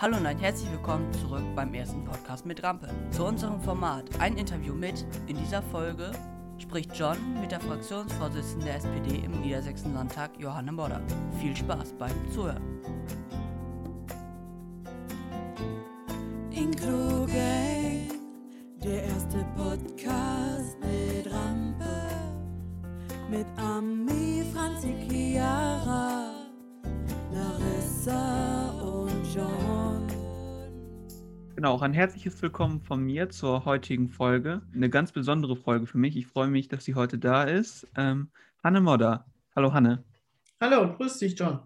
Hallo und ein herzlich willkommen zurück beim ersten Podcast mit Rampe. Zu unserem Format ein Interview mit. In dieser Folge spricht John mit der Fraktionsvorsitzenden der SPD im Niedersächsischen Landtag, Johanne Modder. Viel Spaß beim Zuhören. Inclu Gang, der erste Podcast mit Rampe, mit Ami, Franzi, Chiara, Larissa und John. Genau, auch ein herzliches Willkommen von mir zur heutigen Folge. Eine ganz besondere Folge für mich. Ich freue mich, dass sie heute da ist. Ähm, Hanne Modder. Hallo Hanne. Hallo, grüß dich, John.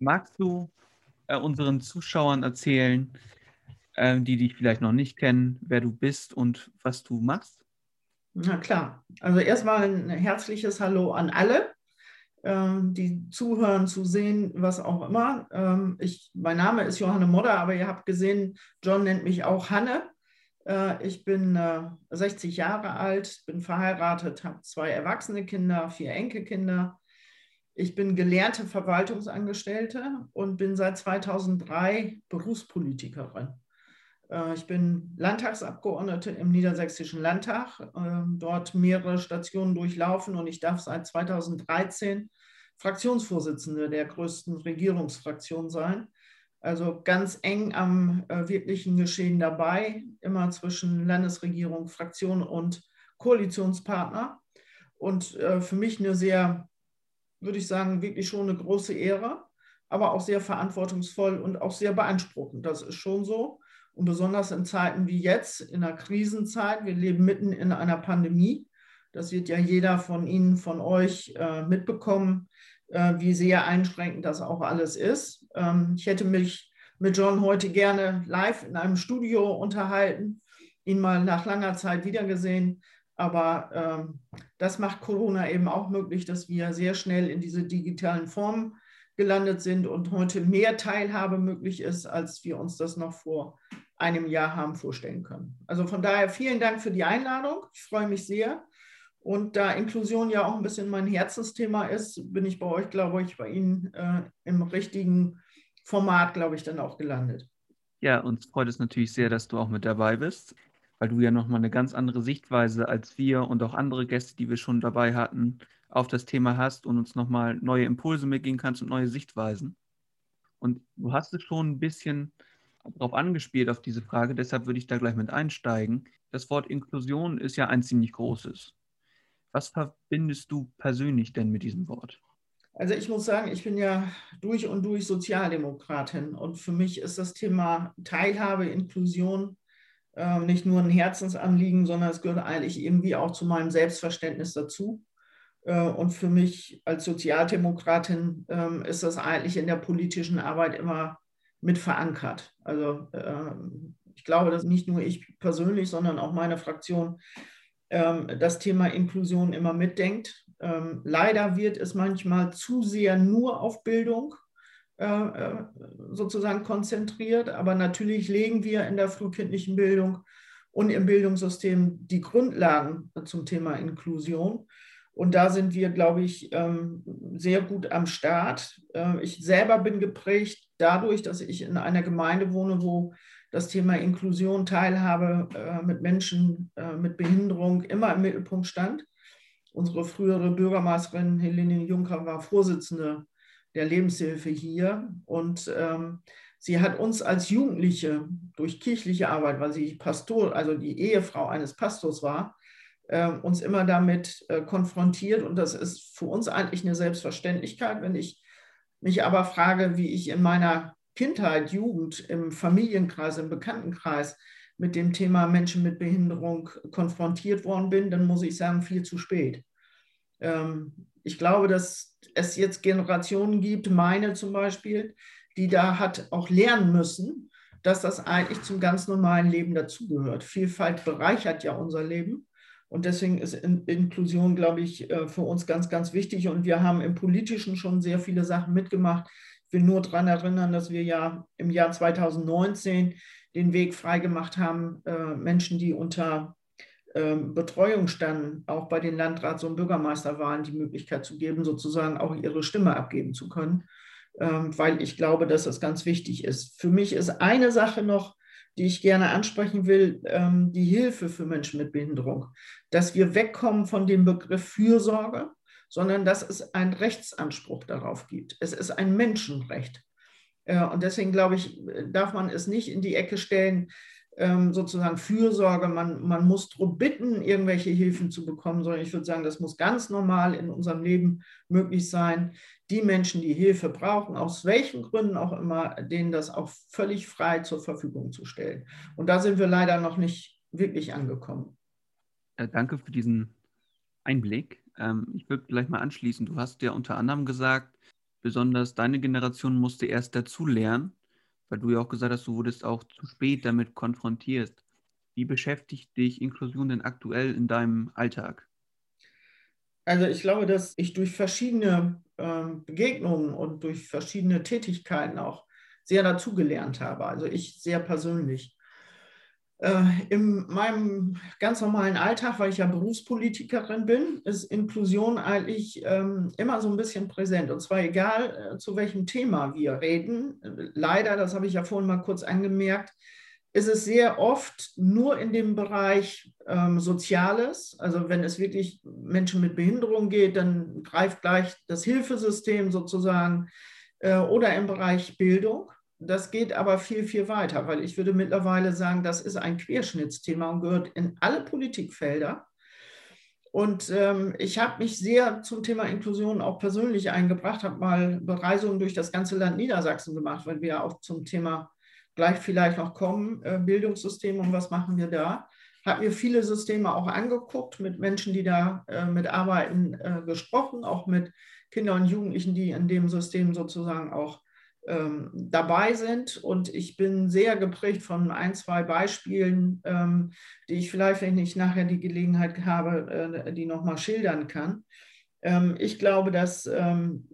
Magst du äh, unseren Zuschauern erzählen, äh, die dich vielleicht noch nicht kennen, wer du bist und was du machst? Na klar. Also erstmal ein herzliches Hallo an alle, die zuhören, zu sehen, was auch immer. Ähm, ich, mein Name ist Johanne Modder, aber ihr habt gesehen, John nennt mich auch Hanne. Äh, ich bin äh, 60 Jahre alt, bin verheiratet, habe zwei erwachsene Kinder, vier Enkelkinder. Ich bin gelernte Verwaltungsangestellte und bin seit 2003 Berufspolitikerin. Äh, Ich bin Landtagsabgeordnete im Niedersächsischen Landtag, äh, dort mehrere Stationen durchlaufen und ich darf seit 2013 Fraktionsvorsitzende der größten Regierungsfraktion sein. Also ganz eng am äh, wirklichen Geschehen dabei, immer zwischen Landesregierung, Fraktion und Koalitionspartner. Und äh, für mich eine sehr, würde ich sagen, wirklich schon eine große Ehre, aber auch sehr verantwortungsvoll und auch sehr beanspruchend. Das ist schon so. Und besonders in Zeiten wie jetzt, in einer Krisenzeit, wir leben mitten in einer Pandemie. Das wird ja jeder von Ihnen, von euch äh, mitbekommen, äh, wie sehr einschränkend das auch alles ist. Ähm, ich hätte mich mit John heute gerne live in einem Studio unterhalten, ihn mal nach langer Zeit wiedergesehen. Aber ähm, das macht Corona eben auch möglich, dass wir sehr schnell in diese digitalen Formen gelandet sind und heute mehr Teilhabe möglich ist, als wir uns das noch vor einem Jahr haben vorstellen können. Also von daher vielen Dank für die Einladung. Ich freue mich sehr. Und da Inklusion ja auch ein bisschen mein Herzensthema ist, bin ich bei euch, glaube ich, bei Ihnen äh, im richtigen Format, glaube ich, dann auch gelandet. Ja, uns freut es natürlich sehr, dass du auch mit dabei bist, weil du ja nochmal eine ganz andere Sichtweise als wir und auch andere Gäste, die wir schon dabei hatten, auf das Thema hast und uns nochmal neue Impulse mitgeben kannst und neue Sichtweisen. Und du hast es schon ein bisschen darauf angespielt, auf diese Frage, deshalb würde ich da gleich mit einsteigen. Das Wort Inklusion ist ja ein ziemlich großes. Was verbindest du persönlich denn mit diesem Wort? Also ich muss sagen, ich bin ja durch und durch Sozialdemokratin und für mich ist das Thema Teilhabe, Inklusion äh, nicht nur ein Herzensanliegen, sondern es gehört eigentlich irgendwie auch zu meinem Selbstverständnis dazu. Äh, und für mich als Sozialdemokratin äh, ist das eigentlich in der politischen Arbeit immer mit verankert. Also ähm, ich glaube, dass nicht nur ich persönlich, sondern auch meine Fraktion das Thema Inklusion immer mitdenkt. Ähm, leider wird es manchmal zu sehr nur auf Bildung äh, sozusagen konzentriert, aber natürlich legen wir in der frühkindlichen Bildung und im Bildungssystem die Grundlagen zum Thema Inklusion. Und da sind wir, glaube ich, sehr gut am Start. Ich selber bin geprägt dadurch, dass ich in einer Gemeinde wohne, wo das Thema Inklusion, Teilhabe äh, mit Menschen äh, mit Behinderung immer im Mittelpunkt stand. Unsere frühere Bürgermeisterin Helene Juncker war Vorsitzende der Lebenshilfe hier und ähm, sie hat uns als Jugendliche durch kirchliche Arbeit, weil sie Pastor, also die Ehefrau eines Pastors war, äh, uns immer damit äh, konfrontiert und das ist für uns eigentlich eine Selbstverständlichkeit. Wenn ich mich aber frage, wie ich in meiner Kindheit, Jugend, im Familienkreis, im Bekanntenkreis mit dem Thema Menschen mit Behinderung konfrontiert worden bin, dann muss ich sagen, viel zu spät. Ähm, ich glaube, dass es jetzt Generationen gibt, meine zum Beispiel, die da hat auch lernen müssen, dass das eigentlich zum ganz normalen Leben dazugehört. Vielfalt bereichert ja unser Leben. Und deswegen ist Inklusion, glaube ich, äh, für uns ganz, ganz wichtig. Und wir haben im Politischen schon sehr viele Sachen mitgemacht, will nur daran erinnern, dass wir ja im Jahr 2019 den Weg freigemacht haben, äh, Menschen, die unter ähm, Betreuung standen, auch bei den Landrats- und Bürgermeisterwahlen die Möglichkeit zu geben, sozusagen auch ihre Stimme abgeben zu können. ähm, weil ich glaube, dass das ganz wichtig ist. Für mich ist eine Sache noch, die ich gerne ansprechen will, ähm, die Hilfe für Menschen mit Behinderung. Dass wir wegkommen von dem Begriff Fürsorge, sondern dass es einen Rechtsanspruch darauf gibt. Es ist ein Menschenrecht. Äh, und deswegen glaube ich, darf man es nicht in die Ecke stellen, ähm, sozusagen Fürsorge, man, man muss darum bitten, irgendwelche Hilfen zu bekommen, sondern ich würde sagen, das muss ganz normal in unserem Leben möglich sein. Die Menschen, die Hilfe brauchen, aus welchen Gründen auch immer, denen das auch völlig frei zur Verfügung zu stellen. Und da sind wir leider noch nicht wirklich angekommen. Ja, danke für diesen Einblick. Ähm, ich würde gleich mal anschließen. Du hast ja unter anderem gesagt, besonders deine Generation musste erst dazu lernen weil du ja auch gesagt hast, du wurdest auch zu spät damit konfrontiert. Wie beschäftigt dich Inklusion denn aktuell in deinem Alltag? Also ich glaube, dass ich durch verschiedene äh, Begegnungen und durch verschiedene Tätigkeiten auch sehr dazugelernt habe. Also ich sehr persönlich. Äh, in meinem ganz normalen Alltag, weil ich ja Berufspolitikerin bin, ist Inklusion eigentlich ähm, immer so ein bisschen präsent. Und zwar egal, äh, zu welchem Thema wir reden. Leider, das habe ich ja vorhin mal kurz angemerkt, ist es sehr oft nur in dem Bereich ähm, Soziales. Also wenn es wirklich Menschen mit Behinderung geht, dann greift gleich das Hilfesystem sozusagen äh, oder im Bereich Bildung. Das geht aber viel, viel weiter, weil ich würde mittlerweile sagen, das ist ein Querschnittsthema und gehört in alle Politikfelder. Und ähm, ich habe mich sehr zum Thema Inklusion auch persönlich eingebracht, habe mal Bereisungen durch das ganze Land Niedersachsen gemacht, weil wir ja auch zum Thema gleich vielleicht noch kommen, äh, Bildungssystem und was machen wir da. Habe mir viele Systeme auch angeguckt, mit Menschen, die da äh, mitarbeiten, äh, gesprochen, auch mit Kindern und Jugendlichen, die in dem System sozusagen auch ähm, dabei sind. Und ich bin sehr geprägt von ein, zwei Beispielen, ähm, die ich vielleicht, wenn ich nachher die Gelegenheit habe, äh, die nochmal schildern kann. Ähm, ich glaube, dass ähm,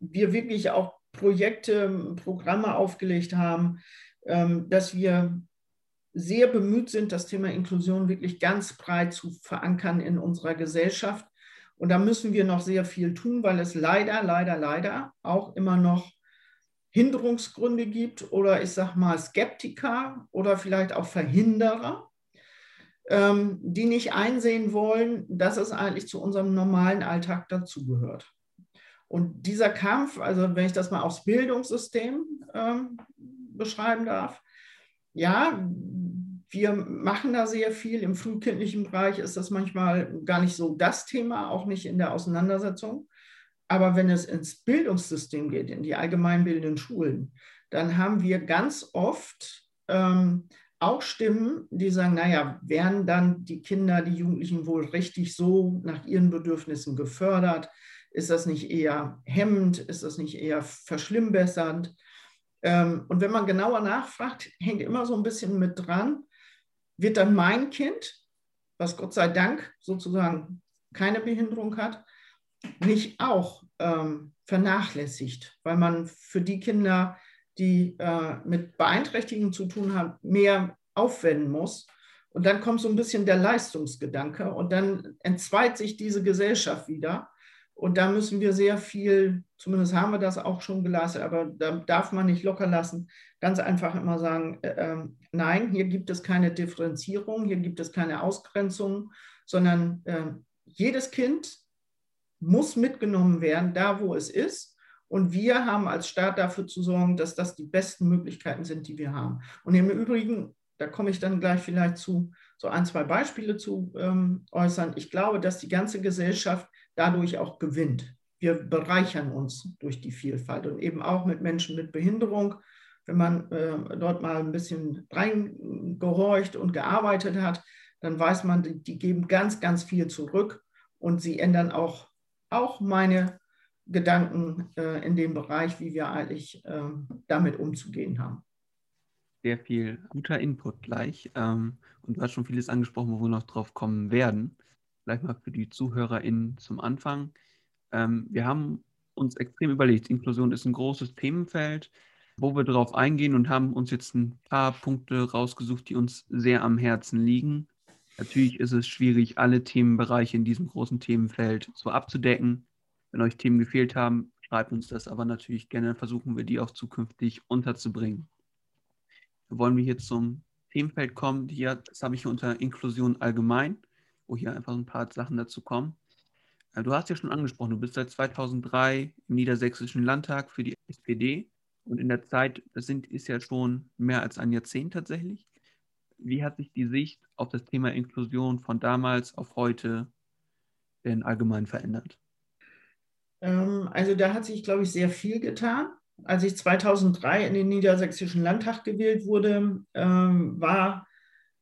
wir wirklich auch Projekte, Programme aufgelegt haben, ähm, dass wir sehr bemüht sind, das Thema Inklusion wirklich ganz breit zu verankern in unserer Gesellschaft. Und da müssen wir noch sehr viel tun, weil es leider, leider, leider auch immer noch Hinderungsgründe gibt oder ich sage mal Skeptiker oder vielleicht auch Verhinderer, ähm, die nicht einsehen wollen, dass es eigentlich zu unserem normalen Alltag dazugehört. Und dieser Kampf, also wenn ich das mal aufs Bildungssystem ähm, beschreiben darf, ja, wir machen da sehr viel. Im frühkindlichen Bereich ist das manchmal gar nicht so das Thema, auch nicht in der Auseinandersetzung. Aber wenn es ins Bildungssystem geht, in die allgemeinbildenden Schulen, dann haben wir ganz oft ähm, auch Stimmen, die sagen, naja, werden dann die Kinder, die Jugendlichen wohl richtig so nach ihren Bedürfnissen gefördert? Ist das nicht eher hemmend? Ist das nicht eher verschlimmbessernd? Ähm, und wenn man genauer nachfragt, hängt immer so ein bisschen mit dran, wird dann mein Kind, was Gott sei Dank sozusagen keine Behinderung hat, nicht auch ähm, vernachlässigt, weil man für die Kinder, die äh, mit Beeinträchtigungen zu tun haben, mehr aufwenden muss. Und dann kommt so ein bisschen der Leistungsgedanke und dann entzweit sich diese Gesellschaft wieder. Und da müssen wir sehr viel, zumindest haben wir das auch schon geleistet, aber da darf man nicht locker lassen. Ganz einfach immer sagen, äh, ähm, nein, hier gibt es keine Differenzierung, hier gibt es keine Ausgrenzung, sondern äh, jedes Kind muss mitgenommen werden, da wo es ist. Und wir haben als Staat dafür zu sorgen, dass das die besten Möglichkeiten sind, die wir haben. Und im Übrigen, da komme ich dann gleich vielleicht zu, so ein, zwei Beispiele zu ähm, äußern. Ich glaube, dass die ganze Gesellschaft dadurch auch gewinnt. Wir bereichern uns durch die Vielfalt und eben auch mit Menschen mit Behinderung. Wenn man äh, dort mal ein bisschen reingehorcht und gearbeitet hat, dann weiß man, die, die geben ganz, ganz viel zurück und sie ändern auch auch meine Gedanken äh, in dem Bereich, wie wir eigentlich äh, damit umzugehen haben. Sehr viel guter Input gleich. Ähm, und du hast schon vieles angesprochen, wo wir noch drauf kommen werden. Vielleicht mal für die ZuhörerInnen zum Anfang. Ähm, wir haben uns extrem überlegt, Inklusion ist ein großes Themenfeld, wo wir darauf eingehen und haben uns jetzt ein paar Punkte rausgesucht, die uns sehr am Herzen liegen. Natürlich ist es schwierig, alle Themenbereiche in diesem großen Themenfeld so abzudecken. Wenn euch Themen gefehlt haben, schreib uns das aber natürlich gerne, versuchen wir die auch zukünftig unterzubringen. Wollen wir hier zum Themenfeld kommen, hier, das habe ich hier unter Inklusion allgemein, wo hier einfach ein paar Sachen dazu kommen. Äh, du hast ja schon angesprochen, du bist seit 2003 im Niedersächsischen Landtag für die SPD und in der Zeit, das sind, ist ja schon mehr als ein Jahrzehnt tatsächlich. Wie hat sich die Sicht auf das Thema Inklusion von damals auf heute denn allgemein verändert? Ähm, also da hat sich, glaube ich, sehr viel getan. Als ich 2003 in den Niedersächsischen Landtag gewählt wurde, ähm, war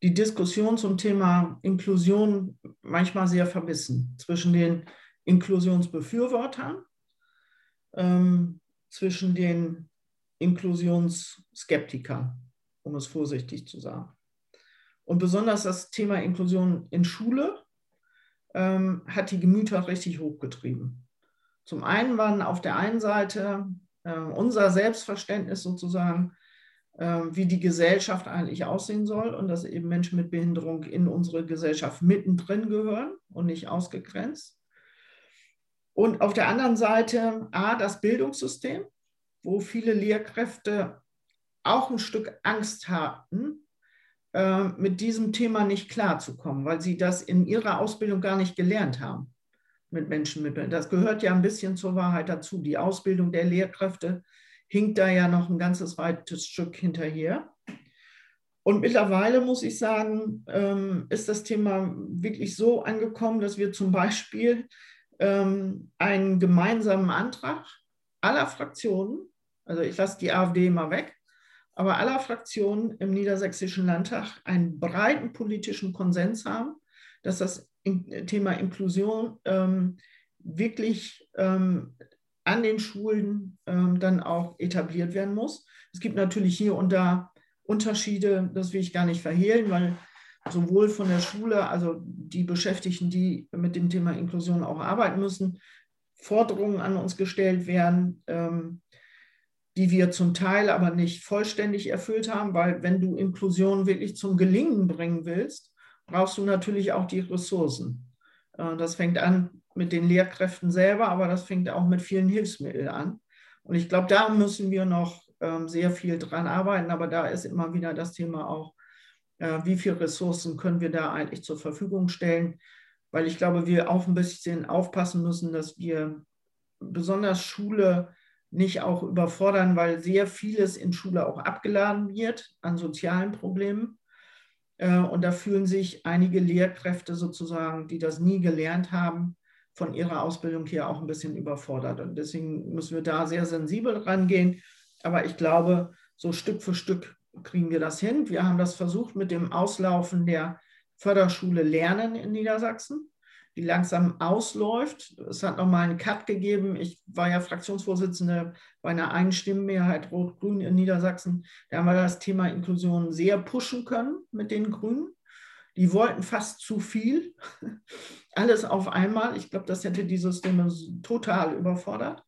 die Diskussion zum Thema Inklusion manchmal sehr verbissen zwischen den Inklusionsbefürwortern, ähm, zwischen den Inklusionsskeptikern, um es vorsichtig zu sagen. Und besonders das Thema Inklusion in Schule ähm, hat die Gemüter richtig hochgetrieben. Zum einen waren auf der einen Seite äh, unser Selbstverständnis sozusagen, äh, wie die Gesellschaft eigentlich aussehen soll und dass eben Menschen mit Behinderung in unsere Gesellschaft mittendrin gehören und nicht ausgegrenzt. Und auf der anderen Seite A, das Bildungssystem, wo viele Lehrkräfte auch ein Stück Angst hatten, äh, mit diesem Thema nicht klarzukommen, weil sie das in ihrer Ausbildung gar nicht gelernt haben mit Menschen mit Das gehört ja ein bisschen zur Wahrheit dazu. Die Ausbildung der Lehrkräfte hinkt da ja noch ein ganzes weites Stück hinterher. Und mittlerweile muss ich sagen, ähm, ist das Thema wirklich so angekommen, dass wir zum Beispiel ähm, einen gemeinsamen Antrag aller Fraktionen, also ich lasse die AfD mal weg, aber aller Fraktionen im Niedersächsischen Landtag einen breiten politischen Konsens haben, dass das Thema Inklusion ähm, wirklich ähm, an den Schulen ähm, dann auch etabliert werden muss. Es gibt natürlich hier und da Unterschiede, das will ich gar nicht verhehlen, weil sowohl von der Schule, also die Beschäftigten, die mit dem Thema Inklusion auch arbeiten müssen, Forderungen an uns gestellt werden, ähm, die wir zum Teil aber nicht vollständig erfüllt haben, weil wenn du Inklusion wirklich zum Gelingen bringen willst, brauchst du natürlich auch die Ressourcen. Äh, das fängt an mit den Lehrkräften selber, aber das fängt auch mit vielen Hilfsmitteln an. Und ich glaube, da müssen wir noch ähm, sehr viel dran arbeiten, aber da ist immer wieder das Thema auch, äh, wie viele Ressourcen können wir da eigentlich zur Verfügung stellen, weil ich glaube, wir auch ein bisschen aufpassen müssen, dass wir besonders Schule nicht auch überfordern, weil sehr vieles in Schule auch abgeladen wird an sozialen Problemen. Äh, und da fühlen sich einige Lehrkräfte sozusagen, die das nie gelernt haben, von ihrer Ausbildung hier auch ein bisschen überfordert. Und deswegen müssen wir da sehr sensibel rangehen. Aber ich glaube, so Stück für Stück kriegen wir das hin. Wir haben das versucht mit dem Auslaufen der Förderschule Lernen in Niedersachsen die langsam ausläuft. Es hat nochmal einen Cut gegeben. Ich war ja Fraktionsvorsitzende bei einer Einstimmenmehrheit Rot-Grün in Niedersachsen. Da haben wir das Thema Inklusion sehr pushen können mit den Grünen. Die wollten fast zu viel, alles auf einmal. Ich glaube, das hätte die Systeme total überfordert.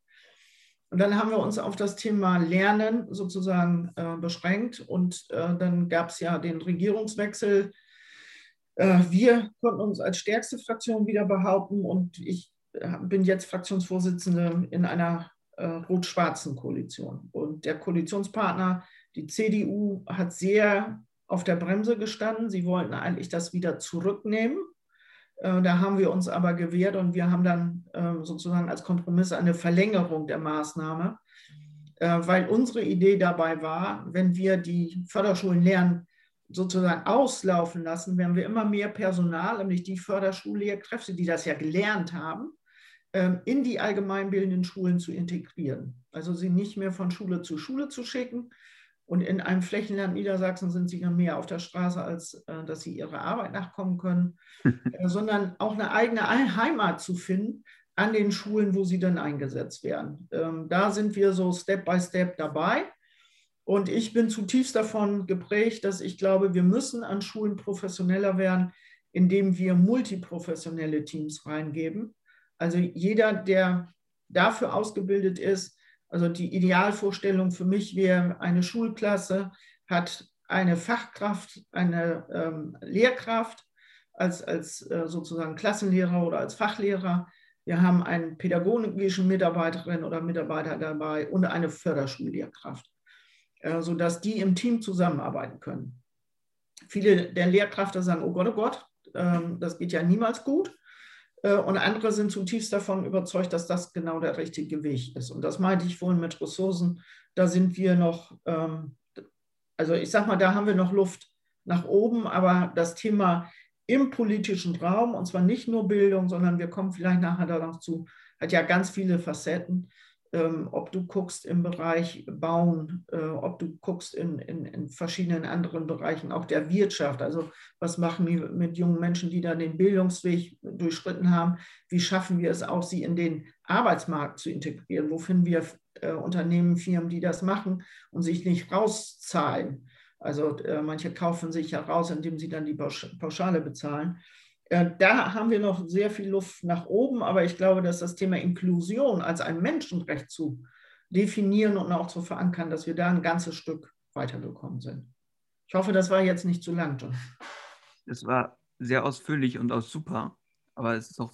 Und dann haben wir uns auf das Thema Lernen sozusagen äh, beschränkt. Und äh, dann gab es ja den Regierungswechsel wir konnten uns als stärkste Fraktion wieder behaupten und ich äh, bin jetzt Fraktionsvorsitzende in einer äh, rot-schwarzen Koalition. Und der Koalitionspartner, die CDU, hat sehr auf der Bremse gestanden. Sie wollten eigentlich das wieder zurücknehmen. Da haben wir uns aber gewehrt und wir haben dann sozusagen als Kompromiss eine Verlängerung der Maßnahme, weil unsere Idee dabei war, wenn wir die Förderschulen lernen, sozusagen auslaufen lassen, werden wir immer mehr Personal, nämlich die Förderschullehrkräfte, die das ja gelernt haben, ähm, in die allgemeinbildenden Schulen zu integrieren. Also sie nicht mehr von Schule zu Schule zu schicken. Und in einem Flächenland Niedersachsen sind sie ja mehr auf der Straße, als äh, dass sie ihrer Arbeit nachkommen können, äh, sondern auch eine eigene Heimat zu finden an den Schulen, wo sie dann eingesetzt werden. Ähm, da sind wir so Step by Step dabei. Und ich bin zutiefst davon geprägt, dass ich glaube, wir müssen an Schulen professioneller werden, indem wir multiprofessionelle Teams reingeben. Also jeder, der dafür ausgebildet ist, also die Idealvorstellung für mich wäre, eine Schulklasse hat eine Fachkraft, eine ähm, Lehrkraft als, als äh, sozusagen Klassenlehrer oder als Fachlehrer, Wir haben einen pädagogischen Mitarbeiterin oder Mitarbeiter dabei und eine Förderschullehrkraft, sodass die im Team zusammenarbeiten können. Viele der Lehrkräfte sagen, oh Gott, oh Gott, ähm, das geht ja niemals gut. Äh, und andere sind zutiefst davon überzeugt, dass das genau der richtige Weg ist. Und das meinte ich vorhin mit Ressourcen. Da sind wir noch, ähm, also ich sag mal, da haben wir noch Luft nach oben, aber das Thema im politischen Raum, und zwar nicht nur Bildung, sondern wir kommen vielleicht nachher darauf zu, hat ja ganz viele Facetten. Ähm, ob du guckst im Bereich Bauen, äh, ob du guckst in, in, in, verschiedenen anderen Bereichen, auch der Wirtschaft. Also was machen wir mit jungen Menschen, die da den Bildungsweg durchschritten haben? Wie schaffen wir es auch, sie in den Arbeitsmarkt zu integrieren? Wo finden wir äh, Unternehmen, Firmen, die das machen und sich nicht rauszahlen? Also äh, manche kaufen sich ja raus, indem sie dann die Pauschale bezahlen. Äh, da haben wir noch sehr viel Luft nach oben, aber ich glaube, dass das Thema Inklusion als ein Menschenrecht zu definieren und auch zu verankern, dass wir da ein ganzes Stück weitergekommen sind. Ich hoffe, das war jetzt nicht zu lang, John. Es war sehr ausführlich und auch super, aber es ist auch,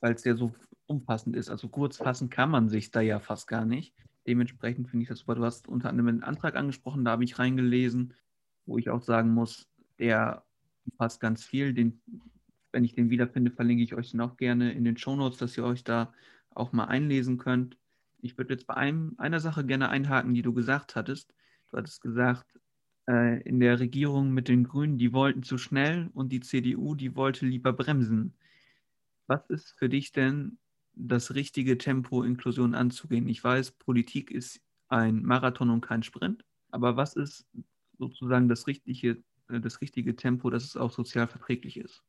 weil es ja so umfassend ist, also kurz fassen kann man sich da ja fast gar nicht. Dementsprechend finde ich das super. Du hast unter anderem einen Antrag angesprochen, da habe ich reingelesen, wo ich auch sagen muss, der umfasst ganz viel. Den wenn ich den wiederfinde, verlinke ich euch den auch gerne in den Shownotes, dass ihr euch da auch mal einlesen könnt. Ich würde jetzt bei einem, einer Sache gerne einhaken, die du gesagt hattest. Du hattest gesagt, äh, in der Regierung mit den Grünen, die wollten zu schnell und die CDU, die wollte lieber bremsen. Was ist für dich denn das richtige Tempo, Inklusion anzugehen? Ich weiß, Politik ist ein Marathon und kein Sprint, aber was ist sozusagen das richtige, äh, das richtige Tempo, dass es auch sozial verträglich ist?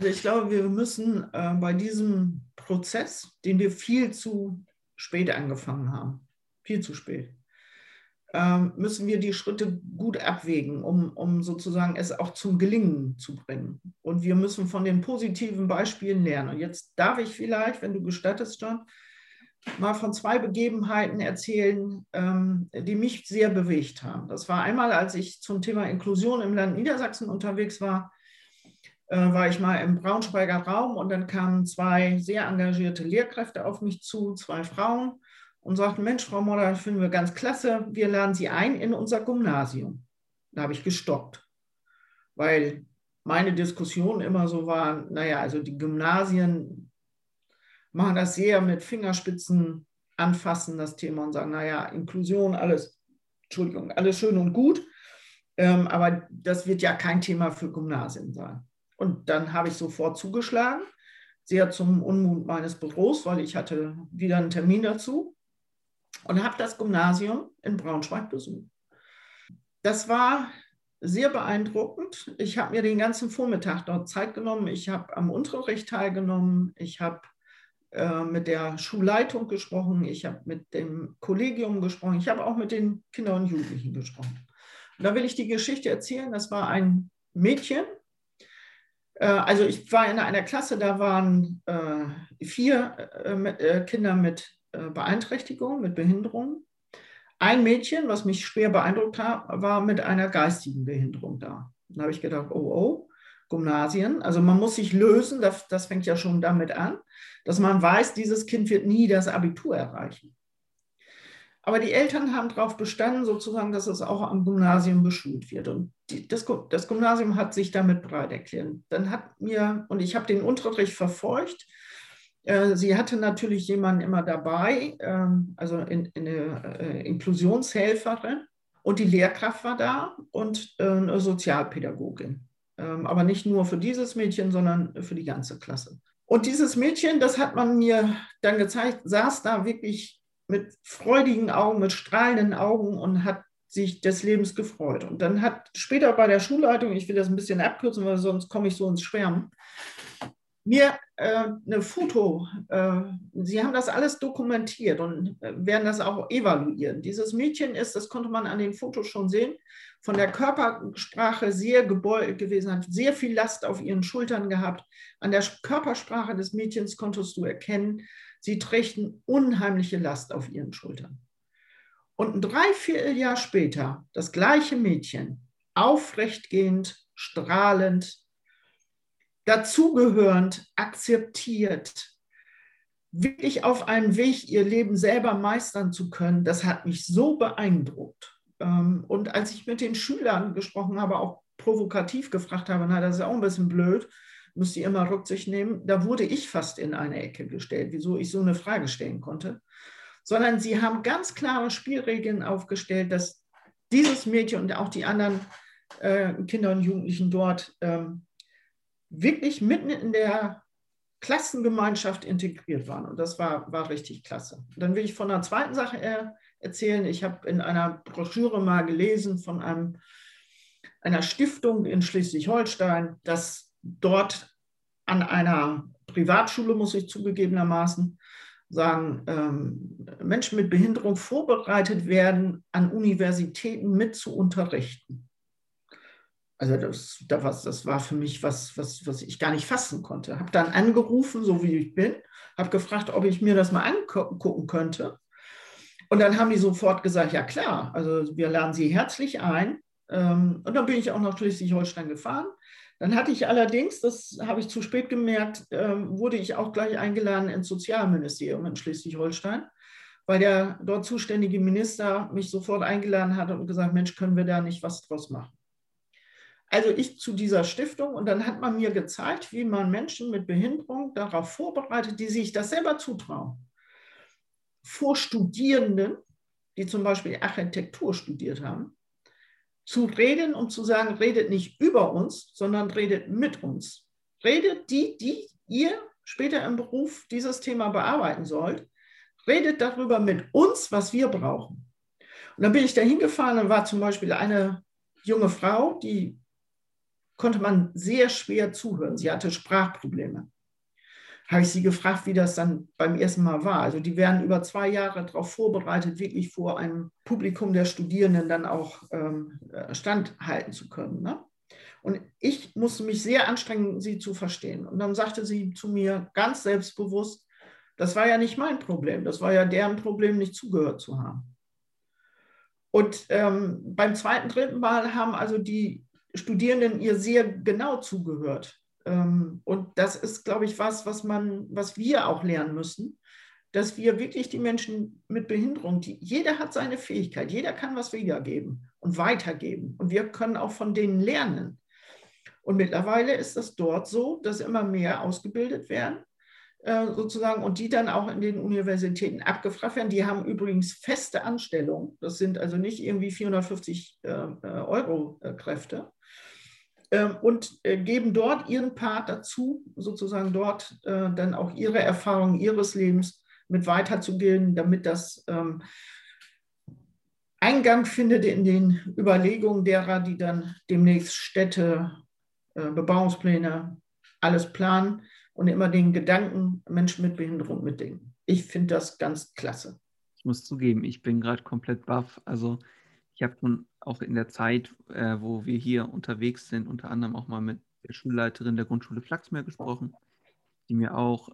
Ich glaube, wir müssen äh, bei diesem Prozess, den wir viel zu spät angefangen haben, viel zu spät, äh, müssen wir die Schritte gut abwägen, um, um sozusagen es auch zum Gelingen zu bringen. Und wir müssen von den positiven Beispielen lernen. Und jetzt darf ich vielleicht, wenn du gestattest, John, mal von zwei Begebenheiten erzählen, ähm, die mich sehr bewegt haben. Das war einmal, als ich zum Thema Inklusion im Land Niedersachsen unterwegs war war ich mal im Braunschweiger Raum und dann kamen zwei sehr engagierte Lehrkräfte auf mich zu, zwei Frauen, und sagten, Mensch, Frau Modder, das finden wir ganz klasse, wir laden Sie ein in unser Gymnasium. Da habe ich gestoppt, weil meine Diskussion immer so war, naja, also die Gymnasien machen das sehr mit Fingerspitzen anfassen, das Thema, und sagen, naja, Inklusion, alles, Entschuldigung, alles schön und gut, ähm, aber das wird ja kein Thema für Gymnasien sein. Und dann habe ich sofort zugeschlagen, sehr zum Unmut meines Büros, weil ich hatte wieder einen Termin dazu und habe das Gymnasium in Braunschweig besucht. Das war sehr beeindruckend. Ich habe mir den ganzen Vormittag dort Zeit genommen. Ich habe am Unterricht teilgenommen. Ich habe äh, mit der Schulleitung gesprochen. Ich habe mit dem Kollegium gesprochen. Ich habe auch mit den Kindern und Jugendlichen gesprochen. Und da will ich die Geschichte erzählen. Das war ein Mädchen, also ich war in einer Klasse, da waren äh, vier äh, Kinder mit Beeinträchtigung, mit Behinderung. Ein Mädchen, was mich schwer beeindruckt hat, war mit einer geistigen Behinderung da. Da habe ich gedacht, oh, oh, Gymnasien. Also man muss sich lösen, das, das fängt ja schon damit an, dass man weiß, dieses Kind wird nie das Abitur erreichen. Aber die Eltern haben darauf bestanden, sozusagen, dass es auch am Gymnasium beschult wird. Und die, das, das, Gymnasium hat sich damit bereit erklärt. Dann hat mir, und ich habe den Unterricht verfolgt, äh, sie hatte natürlich jemanden immer dabei, äh, also in, in eine äh, Inklusionshelferin. Und die Lehrkraft war da und äh, eine Sozialpädagogin. Ähm, aber nicht nur für dieses Mädchen, sondern für die ganze Klasse. Und dieses Mädchen, das hat man mir dann gezeigt, saß da wirklich mit freudigen Augen, mit strahlenden Augen und hat sich des Lebens gefreut. Und dann hat später bei der Schulleitung, ich will das ein bisschen abkürzen, weil sonst komme ich so ins Schwärmen, mir äh, eine Foto, äh, sie haben das alles dokumentiert und äh, werden das auch evaluieren. Dieses Mädchen ist, das konnte man an den Fotos schon sehen, von der Körpersprache sehr gebeugt gewesen, hat sehr viel Last auf ihren Schultern gehabt. An der Körpersprache des Mädchens konntest du erkennen, Sie trägt unheimliche Last auf ihren Schultern. Und ein Dreivierteljahr später, das gleiche Mädchen, aufrechtgehend, strahlend, dazugehörend, akzeptiert, wirklich auf einem Weg, ihr Leben selber meistern zu können, das hat mich so beeindruckt. Ähm, und als ich mit den Schülern gesprochen habe, auch provokativ gefragt habe, na, das ist auch ein bisschen blöd, müsst ihr immer Rücksicht nehmen, da wurde ich fast in eine Ecke gestellt, wieso ich so eine Frage stellen konnte. Sondern sie haben ganz klare Spielregeln aufgestellt, dass dieses Mädchen und auch die anderen äh, Kinder und Jugendlichen dort ähm, wirklich mitten in der Klassengemeinschaft integriert waren. Und das war, war richtig klasse. Dann will ich von einer zweiten Sache erzählen. Ich habe in einer Broschüre mal gelesen von einem, einer Stiftung in Schleswig-Holstein, dass dort an einer Privatschule, muss ich zugegebenermaßen sagen, ähm, Menschen mit Behinderung vorbereitet werden, an Universitäten mit zu unterrichten. Also das, das, war für mich was, was, was ich gar nicht fassen konnte. Habe dann angerufen, so wie ich bin, habe gefragt, ob ich mir das mal angucken könnte. Und dann haben die sofort gesagt, ja klar, also wir laden Sie herzlich ein. Ähm, und dann bin ich auch nach Schleswig-Holstein gefahren. Dann hatte ich allerdings, das habe ich zu spät gemerkt, ähm, wurde ich auch gleich eingeladen ins Sozialministerium in Schleswig-Holstein, weil der dort zuständige Minister mich sofort eingeladen hat und gesagt, Mensch, können wir da nicht was draus machen? Also ich zu dieser Stiftung und dann hat man mir gezeigt, wie man Menschen mit Behinderung darauf vorbereitet, die sich das selber zutrauen. Vor Studierenden, die zum Beispiel Architektur studiert haben, zu reden und zu sagen, redet nicht über uns, sondern redet mit uns. Redet die, die ihr später im Beruf dieses Thema bearbeiten sollt, redet darüber mit uns, was wir brauchen. Und dann bin ich da hingefahren und war zum Beispiel eine junge Frau, die konnte man sehr schwer zuhören. Sie hatte Sprachprobleme. Habe ich sie gefragt, wie das dann beim ersten Mal war. Also die werden über zwei Jahre darauf vorbereitet, wirklich vor einem Publikum der Studierenden dann auch ähm, standhalten zu können. Ne? Und ich musste mich sehr anstrengen, sie zu verstehen. Und dann sagte sie zu mir ganz selbstbewusst, das war ja nicht mein Problem, das war ja deren Problem, nicht zugehört zu haben. Und ähm, beim zweiten, dritten Mal haben also die Studierenden ihr sehr genau zugehört. Ähm, und das ist, glaube ich, was, was man, was wir auch lernen müssen, dass wir wirklich die Menschen mit Behinderung, die, jeder hat seine Fähigkeit, jeder kann was wiedergeben und weitergeben. Und wir können auch von denen lernen. Und mittlerweile ist das dort so, dass immer mehr ausgebildet werden, äh, sozusagen, und die dann auch in den Universitäten abgefragt werden. Die haben übrigens feste Anstellungen. Das sind also nicht irgendwie 450 äh, äh, Euro Kräfte, ähm, und äh, geben dort ihren Part dazu, sozusagen dort äh, dann auch ihre Erfahrungen ihres Lebens mit weiterzugehen, damit das ähm, Eingang findet in den Überlegungen derer, die dann demnächst Städte, äh, Bebauungspläne, alles planen und immer den Gedanken Menschen mit Behinderung mitdenken. Ich finde das ganz klasse. Ich muss zugeben, ich bin gerade komplett baff. Also ich habe schon auch in der Zeit, äh, wo wir hier unterwegs sind, unter anderem auch mal mit der Schulleiterin der Grundschule Flachsmeer gesprochen, die mir auch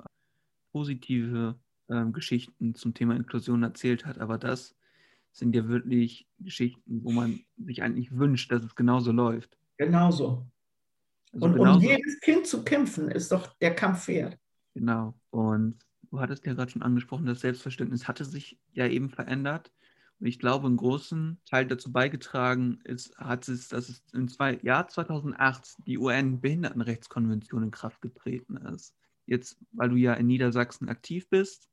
positive äh, Geschichten zum Thema Inklusion erzählt hat. Aber das sind ja wirklich Geschichten, wo man sich eigentlich wünscht, dass es genauso läuft. Genauso. Also und genauso. um jedes Kind zu kämpfen, ist doch der Kampf wert. Genau. Und du hattest ja gerade schon angesprochen, das Selbstverständnis hatte sich ja eben verändert. Ich glaube, einen großen Teil dazu beigetragen ist, hat es, dass es im zwei, Jahr 2008 die UN-Behindertenrechtskonvention in Kraft getreten ist. Jetzt, weil du ja in Niedersachsen aktiv bist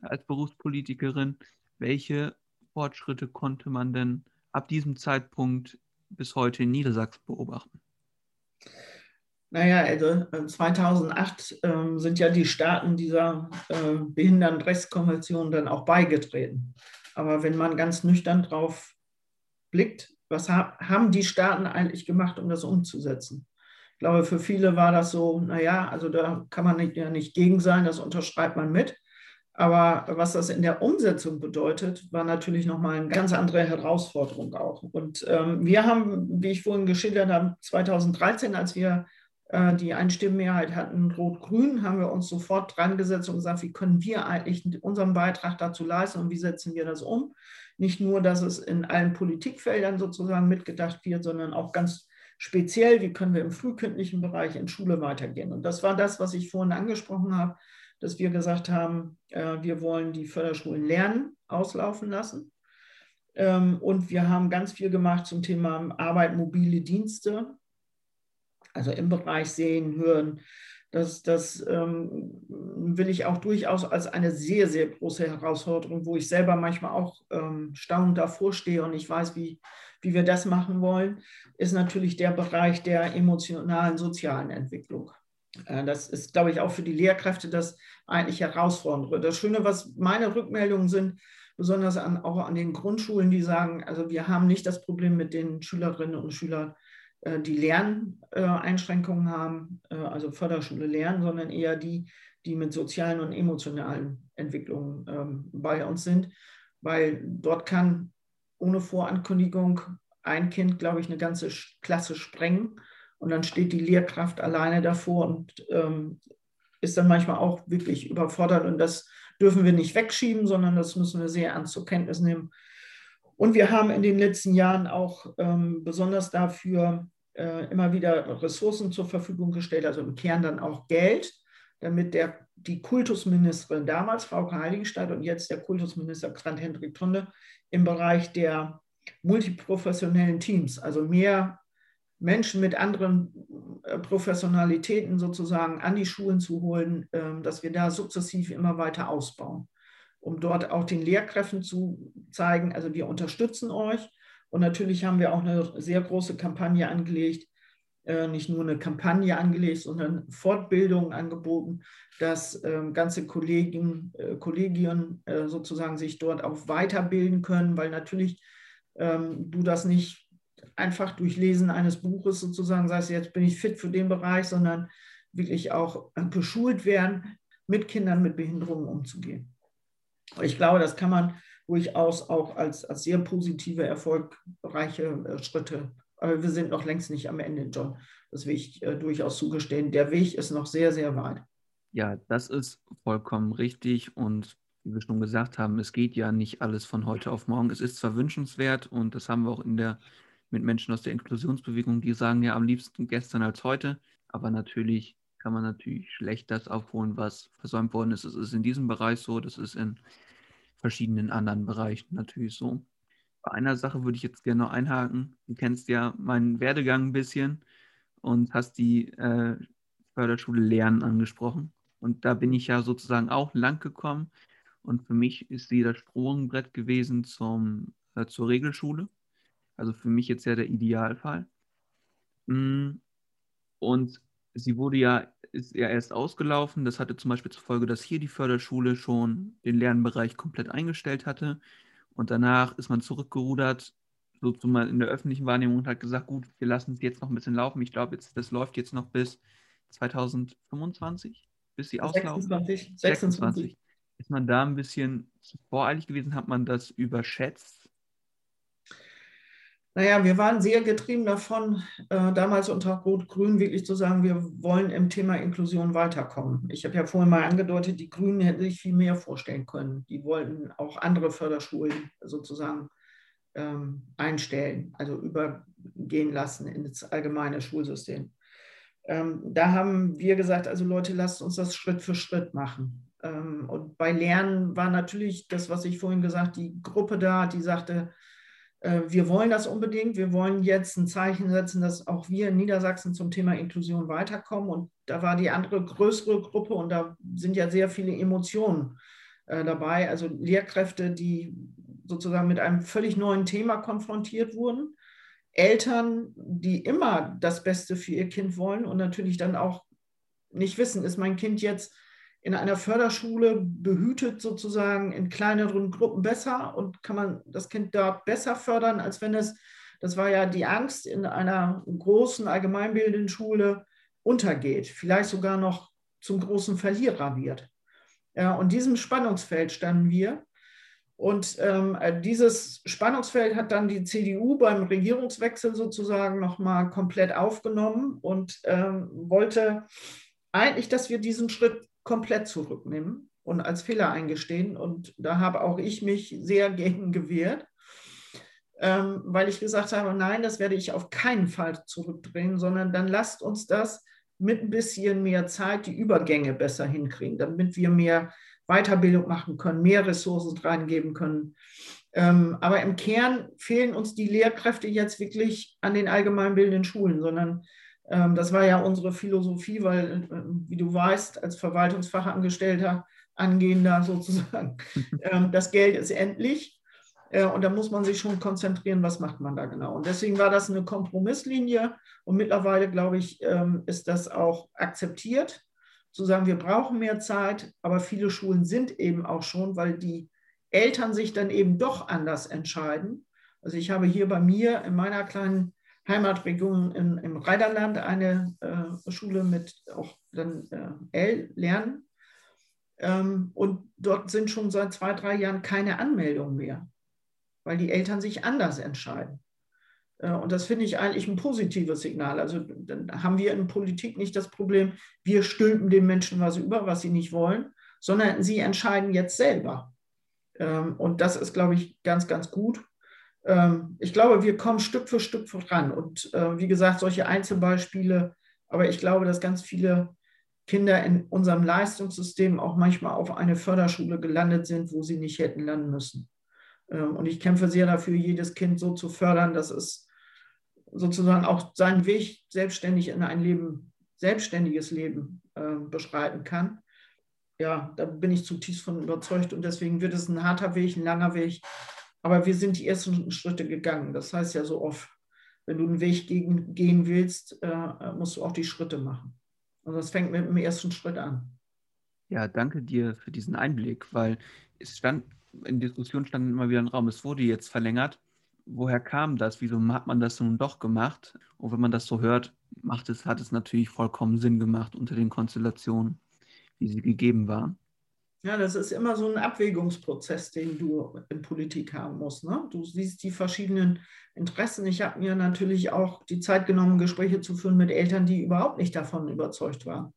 als Berufspolitikerin, welche Fortschritte konnte man denn ab diesem Zeitpunkt bis heute in Niedersachsen beobachten? Naja, also 2008 äh, sind ja die Staaten dieser äh, Behindertenrechtskonvention dann auch beigetreten. Aber wenn man ganz nüchtern drauf blickt, was haben die Staaten eigentlich gemacht, um das umzusetzen? Ich glaube, für viele war das so, naja, also da kann man nicht, ja nicht gegen sein, das unterschreibt man mit. Aber was das in der Umsetzung bedeutet, war natürlich nochmal eine ganz andere Herausforderung auch. Und ähm, wir haben, wie ich vorhin geschildert habe, 2013, als wir die Einstimmenmehrheit hatten, Rot-Grün, haben wir uns sofort dran gesetzt und gesagt, wie können wir eigentlich unseren Beitrag dazu leisten und wie setzen wir das um? Nicht nur, dass es in allen Politikfeldern sozusagen mitgedacht wird, sondern auch ganz speziell, wie können wir im frühkindlichen Bereich in Schule weitergehen. Und das war das, was ich vorhin angesprochen habe. dass wir gesagt haben, äh, wir wollen die Förderschulen lernen auslaufen lassen. Ähm, und wir haben ganz viel gemacht zum Thema Arbeit, mobile Dienste, also im Bereich Sehen, Hören. Das, das ähm, will ich auch durchaus als eine sehr, sehr große Herausforderung, wo ich selber manchmal auch ähm, staunend davor stehe und ich weiß, wie, wie wir das machen wollen, ist natürlich der Bereich der emotionalen, sozialen Entwicklung. Äh, das ist, glaube ich, auch für die Lehrkräfte das eigentlich Herausfordernde. Das Schöne, was meine Rückmeldungen sind, besonders an, auch an den Grundschulen, die sagen, also wir haben nicht das Problem mit den Schülerinnen und Schülern, die Lerneinschränkungen haben, äh, also Förderschule lernen, sondern eher die, die mit sozialen und emotionalen Entwicklungen ähm, bei uns sind, weil dort kann ohne Vorankündigung ein Kind, glaube ich, eine ganze Klasse sprengen. Und dann steht die Lehrkraft alleine davor und ähm, ist dann manchmal auch wirklich überfordert. Und das dürfen wir nicht wegschieben, sondern das müssen wir sehr ernst zur Kenntnis nehmen. Und wir haben in den letzten Jahren auch ähm, besonders dafür äh, immer wieder Ressourcen zur Verfügung gestellt, also im Kern dann auch Geld, damit der, die Kultusministerin damals, Frau Heiligenstadt, und jetzt der Kultusminister Grant Hendrik Tunde im Bereich der multiprofessionellen Teams, also mehr Menschen mit anderen äh, Professionalitäten sozusagen an die Schulen zu holen, ähm, dass wir da sukzessiv immer weiter ausbauen, um dort auch den Lehrkräften zu zeigen, also wir unterstützen euch. Und natürlich haben wir auch eine sehr große Kampagne angelegt, äh, nicht nur eine Kampagne angelegt, sondern Fortbildungen angeboten, dass ähm, ganze Kollegen, äh, Kollegien sozusagen sich dort auch weiterbilden können, weil natürlich ähm, du das nicht einfach durch Lesen eines Buches sozusagen sagst, jetzt bin ich fit für den Bereich, sondern wirklich auch geschult werden, mit Kindern mit Behinderungen umzugehen. Ich glaube, das kann man durchaus auch als, als sehr positive, erfolgreiche äh, Schritte. Aber wir sind noch längst nicht am Ende, John. Das will ich äh, durchaus zugestehen. Der Weg ist noch sehr, sehr weit. Ja, das ist vollkommen richtig. Und wie wir schon gesagt haben, es geht ja nicht alles von heute auf morgen. Es ist zwar wünschenswert und das haben wir auch in der mit Menschen aus der Inklusionsbewegung, die sagen ja am liebsten gestern als heute, aber natürlich kann man natürlich schlecht das aufholen, was versäumt worden ist. Es ist in diesem Bereich so, das ist in verschiedenen anderen Bereichen natürlich so. Bei einer Sache würde ich jetzt gerne noch einhaken. Du kennst ja meinen Werdegang ein bisschen und hast die äh, Förderschule Lernen angesprochen. Und da bin ich ja sozusagen auch lang gekommen. Und für mich ist sie das Sprungbrett gewesen zum, äh, zur Regelschule. Also für mich jetzt ja der Idealfall. Mm, und sie wurde ja, ist ja erst ausgelaufen. Das hatte zum Beispiel zur Folge, dass hier die Förderschule schon den Lernbereich komplett eingestellt hatte. Und danach ist man zurückgerudert, so mal in der öffentlichen Wahrnehmung und hat gesagt, gut, wir lassen es jetzt noch ein bisschen laufen. Ich glaube, das läuft jetzt noch bis 2025, bis sie auslaufen. 26, 26. 26. Ist man da ein bisschen voreilig gewesen? Hat man das überschätzt? Naja, wir waren sehr getrieben davon, äh, damals unter Rot-Grün wirklich zu sagen, wir wollen im Thema Inklusion weiterkommen. Ich habe ja vorhin mal angedeutet, die Grünen hätten sich viel mehr vorstellen können. Die wollten auch andere Förderschulen sozusagen ähm, einstellen, also übergehen lassen ins allgemeine Schulsystem. Ähm, da haben wir gesagt, also Leute, lasst uns das Schritt für Schritt machen. Ähm, und bei Lernen war natürlich das, was ich vorhin gesagt, die Gruppe da, die sagte, wir wollen das unbedingt. Wir wollen jetzt ein Zeichen setzen, dass auch wir in Niedersachsen zum Thema Inklusion weiterkommen. Und da war die andere größere Gruppe und da sind ja sehr viele Emotionen äh, dabei. Also Lehrkräfte, die sozusagen mit einem völlig neuen Thema konfrontiert wurden. Eltern, die immer das Beste für ihr Kind wollen und natürlich dann auch nicht wissen, ist mein Kind jetzt in einer Förderschule behütet sozusagen in kleineren Gruppen besser und kann man das Kind dort besser fördern, als wenn es, das war ja die Angst, in einer großen allgemeinbildenden Schule untergeht, vielleicht sogar noch zum großen Verlierer wird. Ja, und diesem Spannungsfeld standen wir. Und ähm, dieses Spannungsfeld hat dann die CDU beim Regierungswechsel sozusagen nochmal komplett aufgenommen und ähm, wollte eigentlich, dass wir diesen Schritt komplett zurücknehmen und als Fehler eingestehen. Und da habe auch ich mich sehr gegen gewehrt, ähm, weil ich gesagt habe, nein, das werde ich auf keinen Fall zurückdrehen, sondern dann lasst uns das mit ein bisschen mehr Zeit die Übergänge besser hinkriegen, damit wir mehr Weiterbildung machen können, mehr Ressourcen reingeben können. Ähm, aber im Kern fehlen uns die Lehrkräfte jetzt wirklich an den allgemeinbildenden Schulen, sondern das war ja unsere Philosophie, weil, äh, wie du weißt, als Verwaltungsfachangestellter, angehender sozusagen, ähm, das Geld ist endlich. Äh, und da muss man sich schon konzentrieren, was macht man da genau. Und deswegen war das eine Kompromisslinie. Und mittlerweile, glaube ich, ähm, ist das auch akzeptiert, zu sagen, wir brauchen mehr Zeit. Aber viele Schulen sind eben auch schon, weil die Eltern sich dann eben doch anders entscheiden. Also ich habe hier bei mir in meiner kleinen Heimatregion in, im Rheinland eine äh, Schule mit auch dann äh, L-Lernen. Ähm, und dort sind schon seit zwei, drei Jahren keine Anmeldungen mehr, weil die Eltern sich anders entscheiden. Äh, und das finde ich eigentlich ein positives Signal. Also dann haben wir in Politik nicht das Problem, wir stülpen den Menschen was über, was sie nicht wollen, sondern sie entscheiden jetzt selber. Ähm, und das ist, glaube ich, ganz, ganz gut. Ähm, ich glaube, wir kommen Stück für Stück voran. Und äh, wie gesagt, solche Einzelbeispiele, aber ich glaube, dass ganz viele Kinder in unserem Leistungssystem auch manchmal auf eine Förderschule gelandet sind, wo sie nicht hätten landen müssen. Ähm, und ich kämpfe sehr dafür, jedes Kind so zu fördern, dass es sozusagen auch seinen Weg selbstständig in ein Leben, selbstständiges Leben äh, beschreiten kann. Ja, da bin ich zutiefst von überzeugt und deswegen wird es ein harter Weg, ein langer Weg, aber wir sind die ersten Schritte gegangen. Das heißt ja so oft, wenn du einen Weg gegen, gehen willst, äh, musst du auch die Schritte machen. Und das fängt mit dem ersten Schritt an. Ja, danke dir für diesen Einblick, weil es stand, in Diskussion stand immer wieder ein Raum, es wurde jetzt verlängert. Woher kam das? Wieso hat man das nun doch gemacht? Und wenn man das so hört, macht es, hat es natürlich vollkommen Sinn gemacht unter den Konstellationen, wie sie gegeben waren. Ja, das ist immer so ein Abwägungsprozess, den du in Politik haben musst. Ne? Du siehst die verschiedenen Interessen. Ich habe mir natürlich auch die Zeit genommen, Gespräche zu führen mit Eltern, die überhaupt nicht davon überzeugt waren.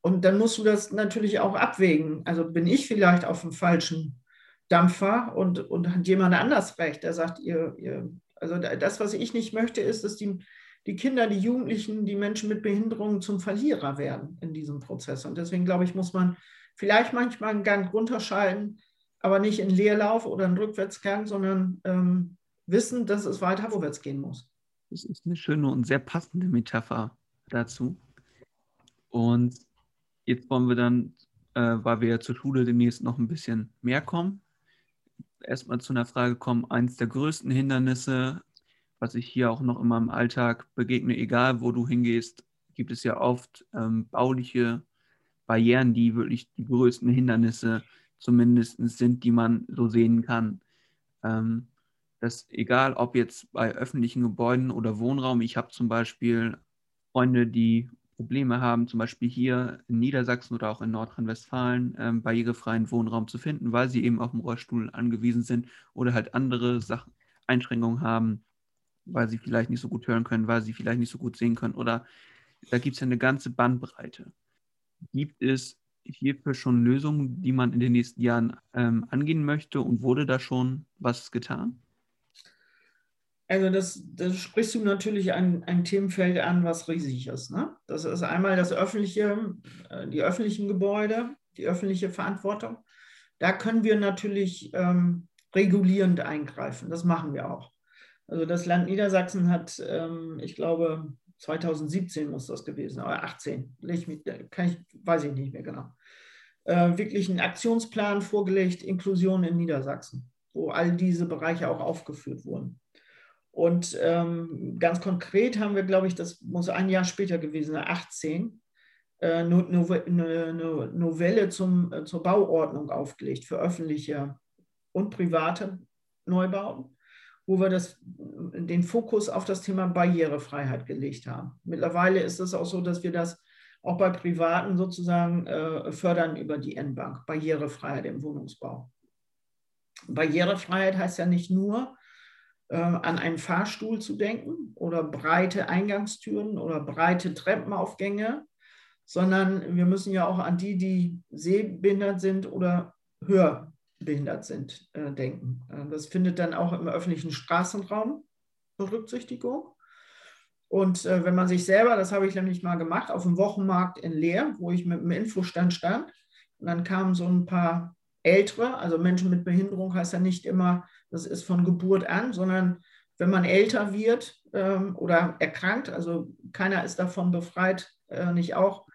Und dann musst du das natürlich auch abwägen. Also bin ich vielleicht auf dem falschen Dampfer und, und hat jemand anders recht, der sagt, ihr, ihr, also das, was ich nicht möchte, ist, dass die, die Kinder, die Jugendlichen, die Menschen mit Behinderungen zum Verlierer werden in diesem Prozess. Und deswegen glaube ich, muss man vielleicht manchmal einen Gang runterschalten, aber nicht in Leerlauf oder einen Rückwärtsgang, sondern ähm, wissen, dass es weiter vorwärts gehen muss. Das ist eine schöne und sehr passende Metapher dazu. Und jetzt wollen wir dann, äh, weil wir ja zur Schule demnächst noch ein bisschen mehr kommen, erstmal zu einer Frage kommen. Eines der größten Hindernisse, was ich hier auch noch in meinem Alltag begegne, egal wo du hingehst, gibt es ja oft ähm, bauliche Barrieren, die wirklich die größten Hindernisse zumindest sind, die man so sehen kann. Ähm, dass egal ob jetzt bei öffentlichen Gebäuden oder Wohnraum, ich habe zum Beispiel Freunde, die Probleme haben, zum Beispiel hier in Niedersachsen oder auch in Nordrhein-Westfalen ähm, barrierefreien Wohnraum zu finden, weil sie eben auf dem Rollstuhl angewiesen sind oder halt andere Sachen, Einschränkungen haben, weil sie vielleicht nicht so gut hören können, weil sie vielleicht nicht so gut sehen können oder da gibt es ja eine ganze Bandbreite. Gibt es hierfür schon Lösungen, die man in den nächsten Jahren ähm, angehen möchte und wurde da schon was getan? Also das, das sprichst du natürlich ein, ein Themenfeld an, was riesig ist. Ne? Das ist einmal das öffentliche, äh, die öffentlichen Gebäude, die öffentliche Verantwortung. Da können wir natürlich ähm, regulierend eingreifen. Das machen wir auch. Also das Land Niedersachsen hat, ähm, ich glaube, 2017 muss das gewesen, oder 18, kann ich, weiß ich nicht mehr genau, äh, wirklich einen Aktionsplan vorgelegt, Inklusion in Niedersachsen, wo all diese Bereiche auch aufgeführt wurden. Und ähm, ganz konkret haben wir, glaube ich, das muss ein Jahr später gewesen sein, 18, äh, eine, eine Novelle zum, äh, zur Bauordnung aufgelegt für öffentliche und private Neubauten wo wir das, den Fokus auf das Thema Barrierefreiheit gelegt haben. Mittlerweile ist es auch so, dass wir das auch bei Privaten sozusagen äh, fördern über die N-Bank, Barrierefreiheit im Wohnungsbau. Barrierefreiheit heißt ja nicht nur, äh, an einen Fahrstuhl zu denken oder breite Eingangstüren oder breite Treppenaufgänge, sondern wir müssen ja auch an die, die sehbehindert sind oder hör, behindert sind, äh, denken. Äh, das findet dann auch im öffentlichen Straßenraum Berücksichtigung. Und äh, wenn man sich selber, das habe ich nämlich mal gemacht, auf dem Wochenmarkt in Leer, wo ich mit dem Infostand stand, und dann kamen so ein paar Ältere, also Menschen mit Behinderung heißt ja nicht immer, das ist von Geburt an, sondern wenn man älter wird ähm, oder erkrankt, also keiner ist davon befreit, äh, nicht auch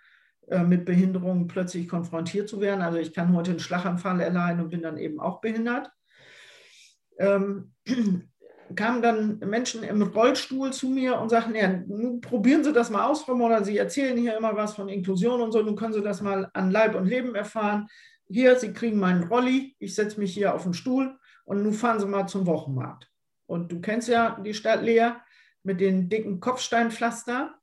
mit Behinderung plötzlich konfrontiert zu werden. Also ich kann heute einen Schlaganfall erleiden und bin dann eben auch behindert. Ähm, kamen dann Menschen im Rollstuhl zu mir und sagten, ja, nun probieren Sie das mal aus, Frau Moller, Sie erzählen hier immer was von Inklusion und so, nun können Sie das mal an Leib und Leben erfahren. Hier, Sie kriegen meinen Rolli, ich setze mich hier auf den Stuhl und nun fahren Sie mal zum Wochenmarkt. Und du kennst ja die Stadt Leer mit den dicken Kopfsteinpflaster.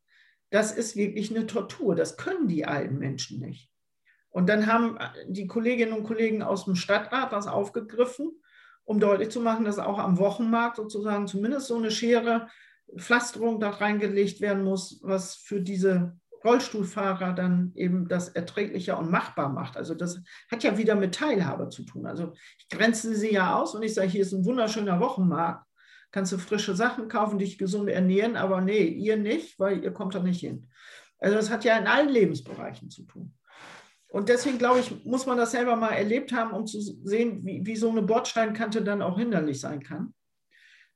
Das ist wirklich eine Tortur. Das können die alten Menschen nicht. Und dann haben die Kolleginnen und Kollegen aus dem Stadtrat das aufgegriffen um deutlich zu machen, dass auch am Wochenmarkt sozusagen zumindest so eine Schere Pflasterung da reingelegt werden muss, was für diese Rollstuhlfahrer dann eben das erträglicher und machbar macht. Also das hat ja wieder mit Teilhabe zu tun. Also ich grenze sie ja aus und ich sage, hier ist ein wunderschöner Wochenmarkt, kannst du frische Sachen kaufen, dich gesund ernähren, aber nee, ihr nicht, weil ihr kommt da nicht hin. Also das hat ja in allen Lebensbereichen zu tun. Und deswegen glaube ich, muss man das selber mal erlebt haben, um zu sehen, wie, wie so eine Bordsteinkante dann auch hinderlich sein kann.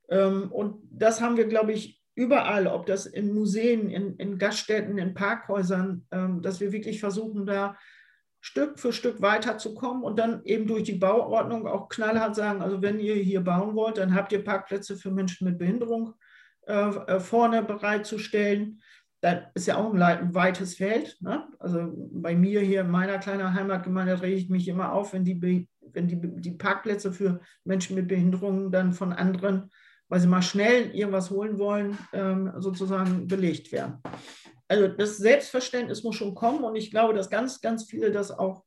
Ähm, und das haben wir, glaube ich, überall, ob das in Museen, in, in Gaststätten, in Parkhäusern, ähm, dass wir wirklich versuchen, da Stück für Stück weiterzukommen und dann eben durch die Bauordnung auch knallhart sagen, also wenn ihr hier bauen wollt, dann habt ihr Parkplätze für Menschen mit Behinderung äh, äh vorne bereitzustellen das ist ja auch ein weites Feld. Ne? Also bei mir hier in meiner kleinen Heimatgemeinde rege ich mich immer auf, wenn die, wenn die, die Parkplätze für Menschen mit Behinderungen dann von anderen, weil sie mal schnell irgendwas holen wollen, ähm, sozusagen belegt werden. Also das Selbstverständnis muss schon kommen und ich glaube, dass ganz, ganz viele das auch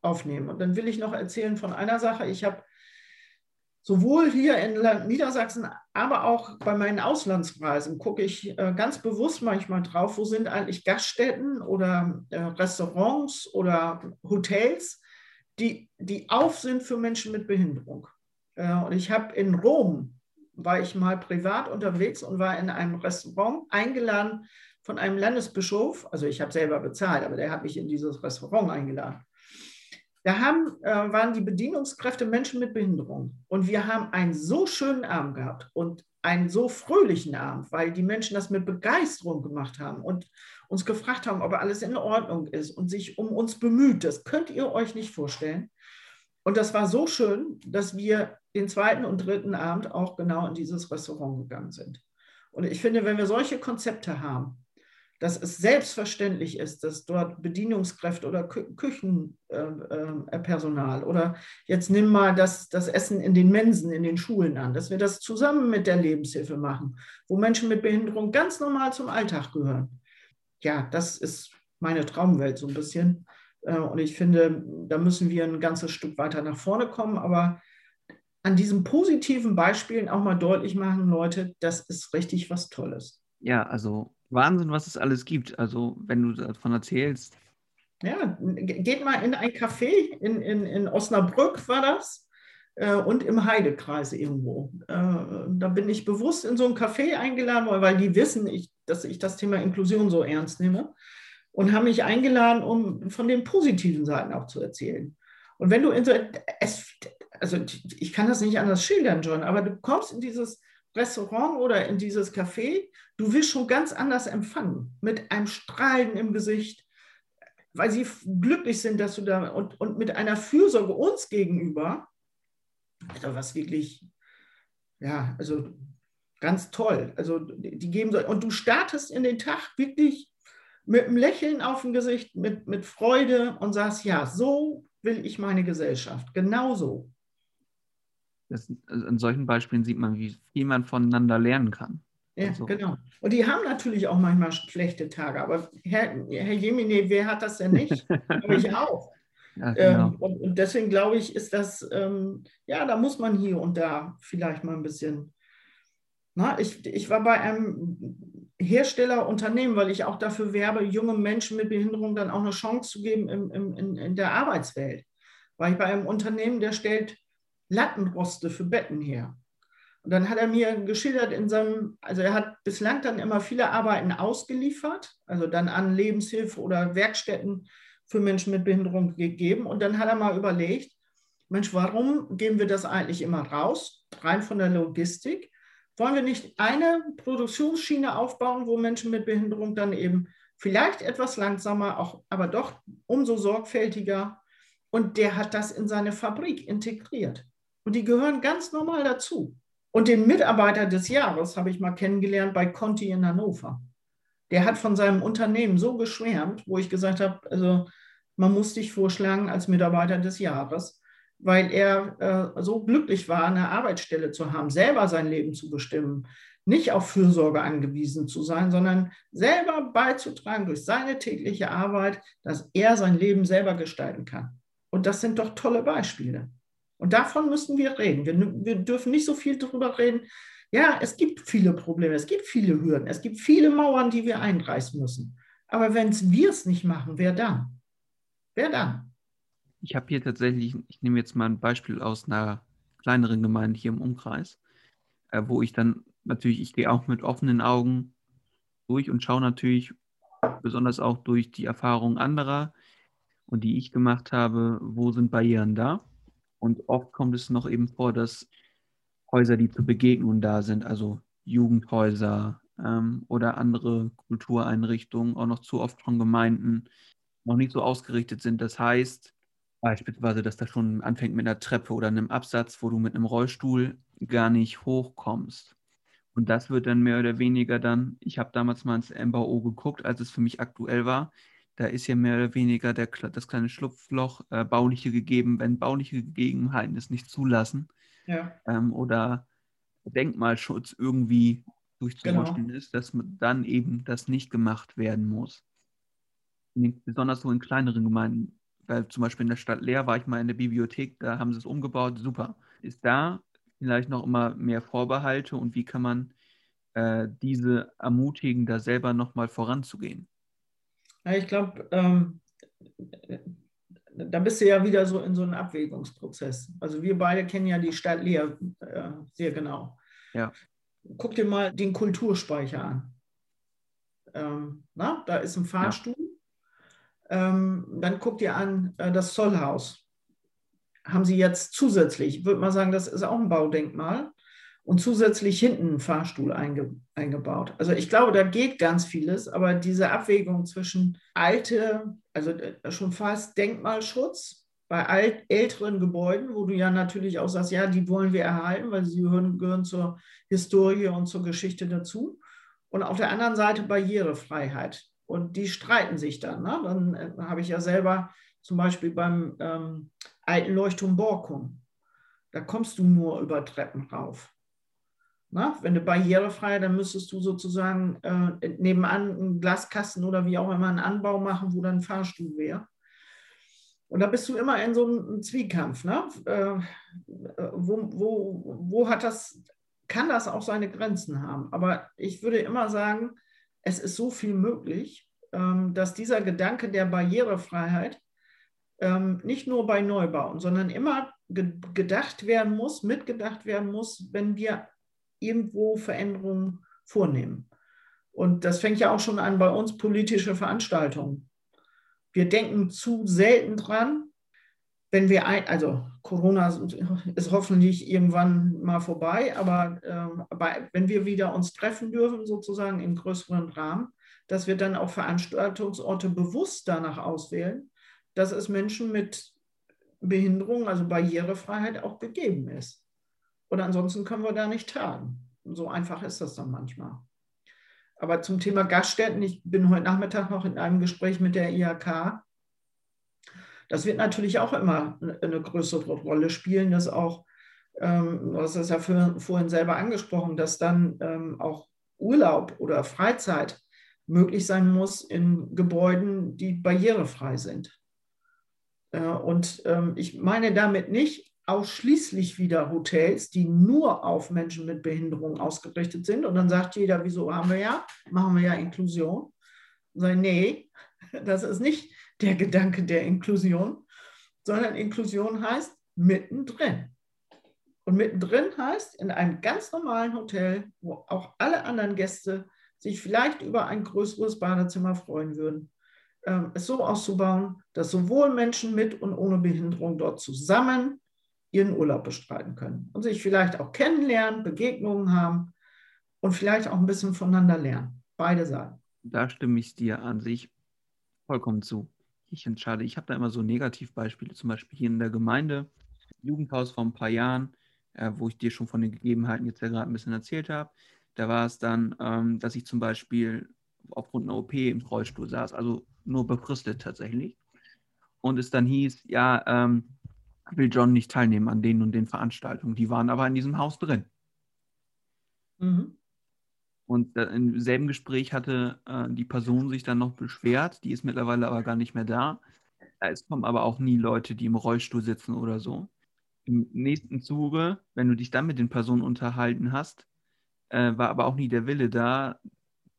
aufnehmen. Und dann will ich noch erzählen von einer Sache. Ich habe sowohl hier in Niedersachsen, aber auch bei meinen Auslandsreisen gucke ich äh, ganz bewusst manchmal drauf, wo sind eigentlich Gaststätten oder äh, Restaurants oder Hotels, die, die auf sind für Menschen mit Behinderung. Äh, und ich habe in Rom, war ich mal privat unterwegs und war in einem Restaurant eingeladen von einem Landesbischof, also ich habe selber bezahlt, aber der hat mich in dieses Restaurant eingeladen. Da haben, äh, waren die Bedienungskräfte Menschen mit Behinderung. Und wir haben einen so schönen Abend gehabt und einen so fröhlichen Abend, weil die Menschen das mit Begeisterung gemacht haben und uns gefragt haben, ob alles in Ordnung ist und sich um uns bemüht. Das könnt ihr euch nicht vorstellen. Und das war so schön, dass wir den zweiten und dritten Abend auch genau in dieses Restaurant gegangen sind. Und ich finde, wenn wir solche Konzepte haben, dass es selbstverständlich ist, dass dort Bedienungskräfte oder Kü Küchenpersonal äh, äh, oder jetzt nimm mal das, das Essen in den Mensen, in den Schulen an, dass wir das zusammen mit der Lebenshilfe machen, wo Menschen mit Behinderung ganz normal zum Alltag gehören. Ja, das ist meine Traumwelt so ein bisschen. Äh, und ich finde, da müssen wir ein ganzes Stück weiter nach vorne kommen, aber an diesen positiven Beispielen auch mal deutlich machen, Leute, das ist richtig was Tolles. Ja, also Wahnsinn, was es alles gibt. Also, wenn du davon erzählst. Ja, geht mal in ein Café in, in, in Osnabrück, war das, äh, und im Heidekreis irgendwo. Äh, da bin ich bewusst in so ein Café eingeladen weil die wissen, dass ich das Thema Inklusion so ernst nehme und haben mich eingeladen, um von den positiven Seiten auch zu erzählen. Und wenn du in so, es, also ich kann das nicht anders schildern, John, aber du kommst in dieses Restaurant oder in dieses Café, du wirst schon ganz anders empfangen, mit einem Strahlen im Gesicht, weil sie glücklich sind, dass du da und, und mit einer Fürsorge uns gegenüber, also was wirklich, ja, also ganz toll. Also die geben so, und du startest in den Tag wirklich mit einem Lächeln auf dem Gesicht, mit, mit Freude und sagst, ja, so will ich meine Gesellschaft, genauso. Das, also in solchen Beispielen sieht man, wie viel man voneinander lernen kann. Ja, also. genau. Und die haben natürlich auch manchmal schlechte Tage, aber Herr, Herr Jemine, wer hat das denn nicht? Ich auch. Ja, genau. ähm, und, und, deswegen glaube ich, ist das, ähm, ja, da muss man hier und da vielleicht mal ein bisschen. Na, ich, ich war bei einem Herstellerunternehmen, weil ich auch dafür werbe, junge Menschen mit Behinderung dann auch eine Chance zu geben im, im, in, in der Arbeitswelt. War ich bei einem Unternehmen, der stellt Lattenroste für Betten her. Und dann hat er mir geschildert in seinem, also er hat bislang dann immer viele Arbeiten ausgeliefert, also dann an Lebenshilfe oder Werkstätten für Menschen mit Behinderung gegeben. Und dann hat er mal überlegt, Mensch, warum geben wir das eigentlich immer raus, rein von der Logistik? Wollen wir nicht eine Produktionsschiene aufbauen, wo Menschen mit Behinderung dann eben vielleicht etwas langsamer, auch, aber doch umso sorgfältiger. Und der hat das in seine Fabrik integriert. Und die gehören ganz normal dazu. Und den Mitarbeiter des Jahres habe ich mal kennengelernt bei Conti in Hannover. Der hat von seinem Unternehmen so geschwärmt, wo ich gesagt habe, also man muss dich vorschlagen als Mitarbeiter des Jahres, weil er äh, so glücklich war, eine Arbeitsstelle zu haben, selber sein Leben zu bestimmen, nicht auf Fürsorge angewiesen zu sein, sondern selber beizutragen durch seine tägliche Arbeit, dass er sein Leben selber gestalten kann. Und das sind doch tolle Beispiele. Und davon müssen wir reden. Wir, wir dürfen nicht so viel darüber reden. Ja, es gibt viele Probleme, es gibt viele Hürden, es gibt viele Mauern, die wir einreißen müssen. Aber wenn wir es nicht machen, wer dann? Wer dann? Ich habe hier tatsächlich, ich nehme jetzt mal ein Beispiel aus einer kleineren Gemeinde hier im Umkreis, äh, wo ich dann natürlich, ich gehe auch mit offenen Augen durch und schaue natürlich besonders auch durch die Erfahrungen anderer und die ich gemacht habe, wo sind Barrieren da. Und oft kommt es noch eben vor, dass Häuser, die zur Begegnung da sind, also Jugendhäuser ähm, oder andere Kultureinrichtungen, auch noch zu oft von Gemeinden noch nicht so ausgerichtet sind. Das heißt beispielsweise, dass das schon anfängt mit einer Treppe oder einem Absatz, wo du mit einem Rollstuhl gar nicht hochkommst. Und das wird dann mehr oder weniger dann, ich habe damals mal ins MBO geguckt, als es für mich aktuell war, da ist ja mehr oder weniger der, das kleine Schlupfloch äh, bauliche gegeben, wenn bauliche Gegebenheiten es nicht zulassen ja. ähm, oder Denkmalschutz irgendwie durchzuwaschen genau. ist, dass dann eben das nicht gemacht werden muss. Besonders so in kleineren Gemeinden, weil zum Beispiel in der Stadt Leer war ich mal in der Bibliothek, da haben sie es umgebaut, super. Ist da vielleicht noch immer mehr Vorbehalte und wie kann man äh, diese ermutigen, da selber nochmal voranzugehen? Ja, ich glaube, ähm, da bist du ja wieder so in so einem Abwägungsprozess. Also wir beide kennen ja die Stadt Leer äh, sehr genau. Ja. Guck dir mal den Kulturspeicher an. Ähm, na, da ist ein Fahrstuhl. Ja. Ähm, dann guck dir an äh, das Zollhaus haben sie jetzt zusätzlich, ich würde mal sagen, das ist auch ein Baudenkmal, und zusätzlich hinten einen Fahrstuhl einge, eingebaut. Also ich glaube, da geht ganz vieles, aber diese Abwägung zwischen alte, also äh, schon fast Denkmalschutz bei alt, älteren Gebäuden, wo du ja natürlich auch sagst, ja, die wollen wir erhalten, weil sie gehören, gehören zur Historie und zur Geschichte dazu. Und auf der anderen Seite Barrierefreiheit. Und die streiten sich dann. Ne? Dann äh, habe ich ja selber zum Beispiel beim ähm, alten Leuchtturm Borkum. Da kommst du nur über Treppen rauf. Na, wenn du barrierefrei, dann müsstest du sozusagen äh, nebenan einen Glaskasten oder wie auch immer einen Anbau machen, wo dann ein Fahrstuhl wäre. Und da bist du immer in so einem Zwiekampf. Ne? Äh, wo, wo, wo hat das, kann das auch seine Grenzen haben? Aber ich würde immer sagen, es ist so viel möglich, ähm, dass dieser Gedanke der Barrierefreiheit ähm, nicht nur bei Neubauen, sondern immer ge gedacht werden muss, mitgedacht werden muss, wenn wir irgendwo Veränderungen vornehmen. Und das fängt ja auch schon an bei uns politische Veranstaltungen. Wir denken zu selten dran, wenn wir ein, also Corona ist hoffentlich irgendwann mal vorbei, aber, ähm, aber wenn wir wieder uns treffen dürfen, sozusagen im größeren Rahmen, dass wir dann auch Veranstaltungsorte bewusst danach auswählen, dass es Menschen mit Behinderung, also Barrierefreiheit auch gegeben ist. Und ansonsten können wir da nicht tagen. So einfach ist das dann manchmal. Aber zum Thema Gaststätten, ich bin heute Nachmittag noch in einem Gespräch mit der IHK. Das wird natürlich auch immer eine größere Rolle spielen, dass auch, ähm, du hast es ja vorhin selber angesprochen, dass dann ähm, auch Urlaub oder Freizeit möglich sein muss in Gebäuden, die barrierefrei sind. Äh, und ähm, ich meine damit nicht ausschließlich wieder Hotels, die nur auf Menschen mit Behinderung ausgerichtet sind. Und dann sagt jeder, wieso haben wir ja, machen wir ja Inklusion. Und nee, das ist nicht der Gedanke der Inklusion, sondern Inklusion heißt mittendrin. Und mittendrin heißt in einem ganz normalen Hotel, wo auch alle anderen Gäste sich vielleicht über ein größeres Badezimmer freuen würden, ähm, es so auszubauen, dass sowohl Menschen mit und ohne Behinderung dort zusammen ihren Urlaub bestreiten können und sich vielleicht auch kennenlernen, Begegnungen haben und vielleicht auch ein bisschen voneinander lernen. Beide Seiten. Da stimme ich dir an sich vollkommen zu. Ich entscheide, ich habe da immer so Negativbeispiele, zum Beispiel hier in der Gemeinde, Jugendhaus vor ein paar Jahren, äh, wo ich dir schon von den Gegebenheiten jetzt ja gerade ein bisschen erzählt habe. Da war es dann, ähm, dass ich zum Beispiel aufgrund einer OP im Rollstuhl saß, also nur befristet tatsächlich. Und es dann hieß, ja, ähm, will John nicht teilnehmen an den und den Veranstaltungen. Die waren aber in diesem Haus drin. Mhm. Und im selben Gespräch hatte äh, die Person sich dann noch beschwert, die ist mittlerweile aber gar nicht mehr da. Es kommen aber auch nie Leute, die im Rollstuhl sitzen oder so. Im nächsten Zuge, wenn du dich dann mit den Personen unterhalten hast, äh, war aber auch nie der Wille da,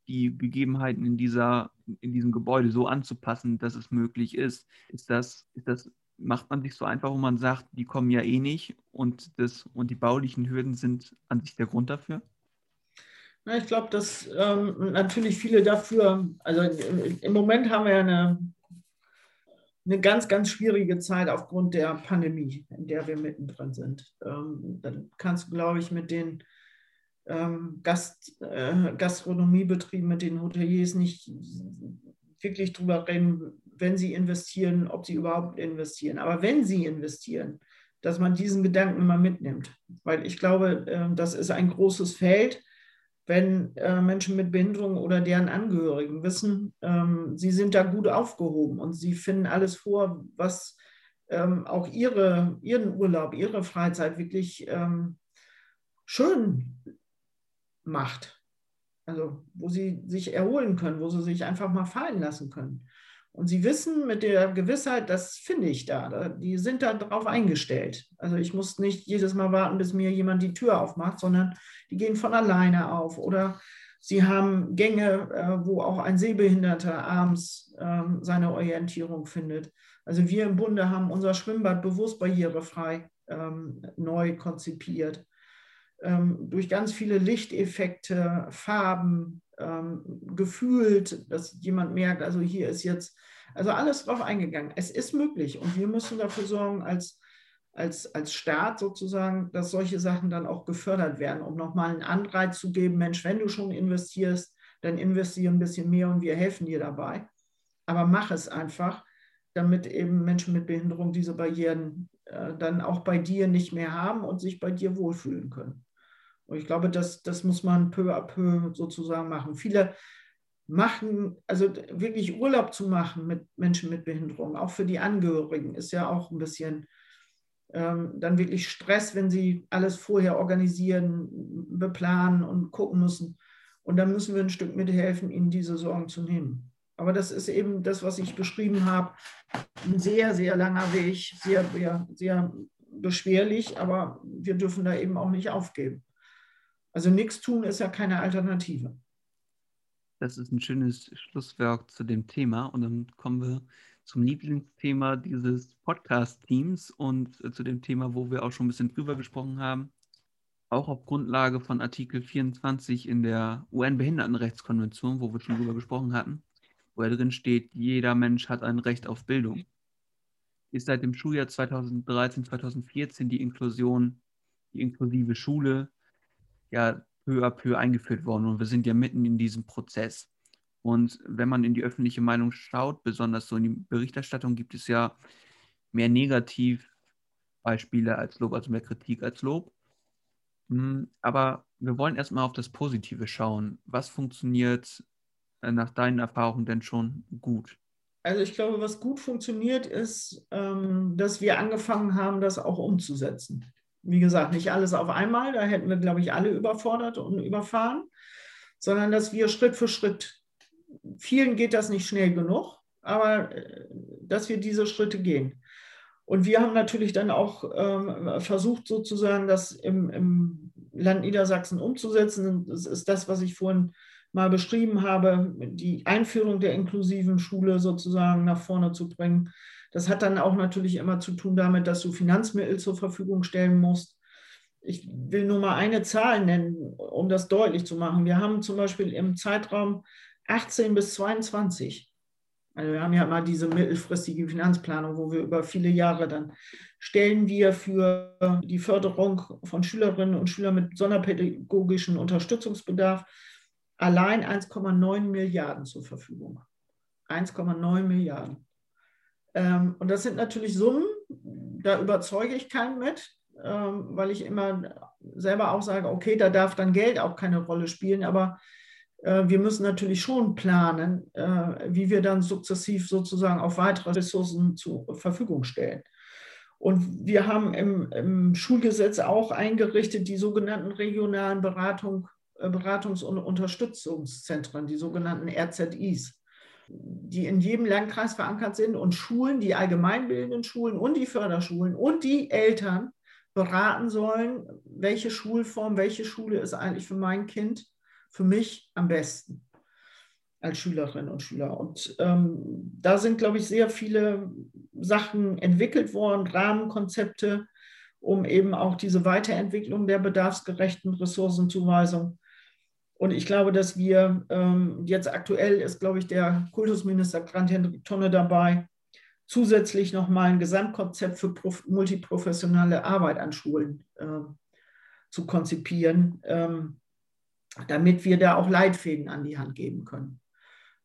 die Gegebenheiten in, dieser, in diesem Gebäude so anzupassen, dass es möglich ist. Ist das, ist das, macht man sich so einfach, wo man sagt, die kommen ja eh nicht und, das, und die baulichen Hürden sind an sich der Grund dafür? Na, ich glaube, dass ähm, natürlich viele dafür, also im, Moment haben wir ja eine, eine ganz, ganz schwierige Zeit aufgrund der Pandemie, in der wir mittendrin sind. Ähm, dann kannst du, glaube ich, mit den ähm, Gast, äh, Gastronomiebetrieben, mit den Hoteliers nicht wirklich drüber reden, wenn sie investieren, ob sie überhaupt investieren. Aber wenn sie investieren, dass man diesen Gedanken immer mitnimmt. Weil ich glaube, äh, das ist ein großes Feld, wenn äh, Menschen mit Behinderung oder deren Angehörigen wissen, ähm, sie sind da gut aufgehoben und sie finden alles vor, was ähm, auch ihre, ihren Urlaub, ihre Freizeit wirklich ähm, schön macht. Also wo sie sich erholen können, wo sie sich einfach mal fallen lassen können. Und sie wissen mit der Gewissheit, das finde ich da. Die sind da drauf eingestellt. Also ich muss nicht jedes Mal warten, bis mir jemand die Tür aufmacht, sondern die gehen von alleine auf. Oder sie haben Gänge, äh, wo auch ein Sehbehinderter abends ähm, seine Orientierung findet. Also wir im Bunde haben unser Schwimmbad bewusst barrierefrei ähm, neu konzipiert durch ganz viele Lichteffekte, Farben, ähm, gefühlt, dass jemand merkt, also hier ist jetzt, also alles drauf eingegangen. Es ist möglich und wir müssen dafür sorgen, als, als, als Staat sozusagen, dass solche Sachen dann auch gefördert werden, um nochmal einen Anreiz zu geben, Mensch, wenn du schon investierst, dann investiere ein bisschen mehr und wir helfen dir dabei. Aber mach es einfach, damit eben Menschen mit Behinderung diese Barrieren äh, dann auch bei dir nicht mehr haben und sich bei dir wohlfühlen können. Und ich glaube, das, das muss man peu à peu sozusagen machen. Viele machen, also wirklich Urlaub zu machen mit Menschen mit Behinderung, auch für die Angehörigen, ist ja auch ein bisschen ähm, dann wirklich Stress, wenn sie alles vorher organisieren, beplanen und gucken müssen. Und dann müssen wir ein Stück mithelfen, ihnen diese Sorgen zu nehmen. Aber das ist eben das, was ich beschrieben habe. Ein sehr, sehr langer Weg, sehr, sehr, sehr beschwerlich, aber wir dürfen da eben auch nicht aufgeben. Also nichts tun ist ja keine Alternative. Das ist ein schönes Schlusswerk zu dem Thema. Und dann kommen wir zum Lieblingsthema dieses Podcast-Teams und äh, zu dem Thema, wo wir auch schon ein bisschen drüber gesprochen haben. Auch auf Grundlage von Artikel 24 in der UN-Behindertenrechtskonvention, wo wir schon drüber gesprochen hatten, wo ja drin steht, jeder Mensch hat ein Recht auf Bildung. Ist seit dem Schuljahr 2013, 2014 die Inklusion, die inklusive Schule ja peu à peu eingeführt worden und wir sind ja mitten in diesem Prozess. Und wenn man in die öffentliche Meinung schaut, besonders so in die Berichterstattung, gibt es ja mehr Negativbeispiele als Lob, also mehr Kritik als Lob. Hm, aber wir wollen erstmal auf das Positive schauen. Was funktioniert äh, nach deinen Erfahrungen denn schon gut? Also ich glaube, was gut funktioniert, ist, ähm, dass wir angefangen haben, das auch umzusetzen wie gesagt, nicht alles auf einmal, da hätten wir, glaube ich, alle überfordert und überfahren, sondern dass wir Schritt für Schritt, vielen geht das nicht schnell genug, aber äh, dass wir diese Schritte gehen. Und wir haben natürlich dann auch ähm, versucht, sozusagen das im, im, Land Niedersachsen umzusetzen. Das ist das, was ich vorhin mal beschrieben habe, die Einführung der inklusiven Schule sozusagen nach vorne zu bringen. Das hat dann auch natürlich immer zu tun damit, dass du Finanzmittel zur Verfügung stellen musst. ich will nur mal eine Zahl nennen, um das deutlich zu machen. Wir haben zum Beispiel im Zeitraum 18 bis 22, also wir haben ja mal diese mittelfristige Finanzplanung, wo wir über viele Jahre dann stellen wir für die Förderung von Schülerinnen und Schülern mit sonderpädagogischem Unterstützungsbedarf allein 1,9 Milliarden zur Verfügung. 1,9 Milliarden. Ähm, und das sind natürlich Summen, da überzeuge ich keinen mit, ähm, weil ich immer selber auch sage, okay, da darf dann Geld auch keine Rolle spielen, aber äh, wir müssen natürlich schon planen, äh, wie wir dann sukzessiv sozusagen auf weitere Ressourcen zur Verfügung stellen. Und wir haben im, im Schulgesetz auch eingerichtet die sogenannten regionalen Beratung, Beratungs- und Unterstützungszentren, die sogenannten RZIs, die in jedem Landkreis verankert sind und Schulen, die allgemeinbildenden Schulen und die Förderschulen und die Eltern beraten sollen, welche Schulform, welche Schule ist eigentlich für mein Kind, für mich am besten als Schülerinnen und Schüler. Und ähm, da sind, glaube ich, sehr viele Sachen entwickelt worden, Rahmenkonzepte, um eben auch diese Weiterentwicklung der bedarfsgerechten Ressourcenzuweisung. Und ich glaube, dass wir ähm, jetzt aktuell ist, glaube ich, der Kultusminister Grant-Hendrik Tonne dabei, zusätzlich nochmal ein Gesamtkonzept für multiprofessionelle Arbeit an Schulen äh, zu konzipieren, ähm, damit wir da auch Leitfäden an die Hand geben können.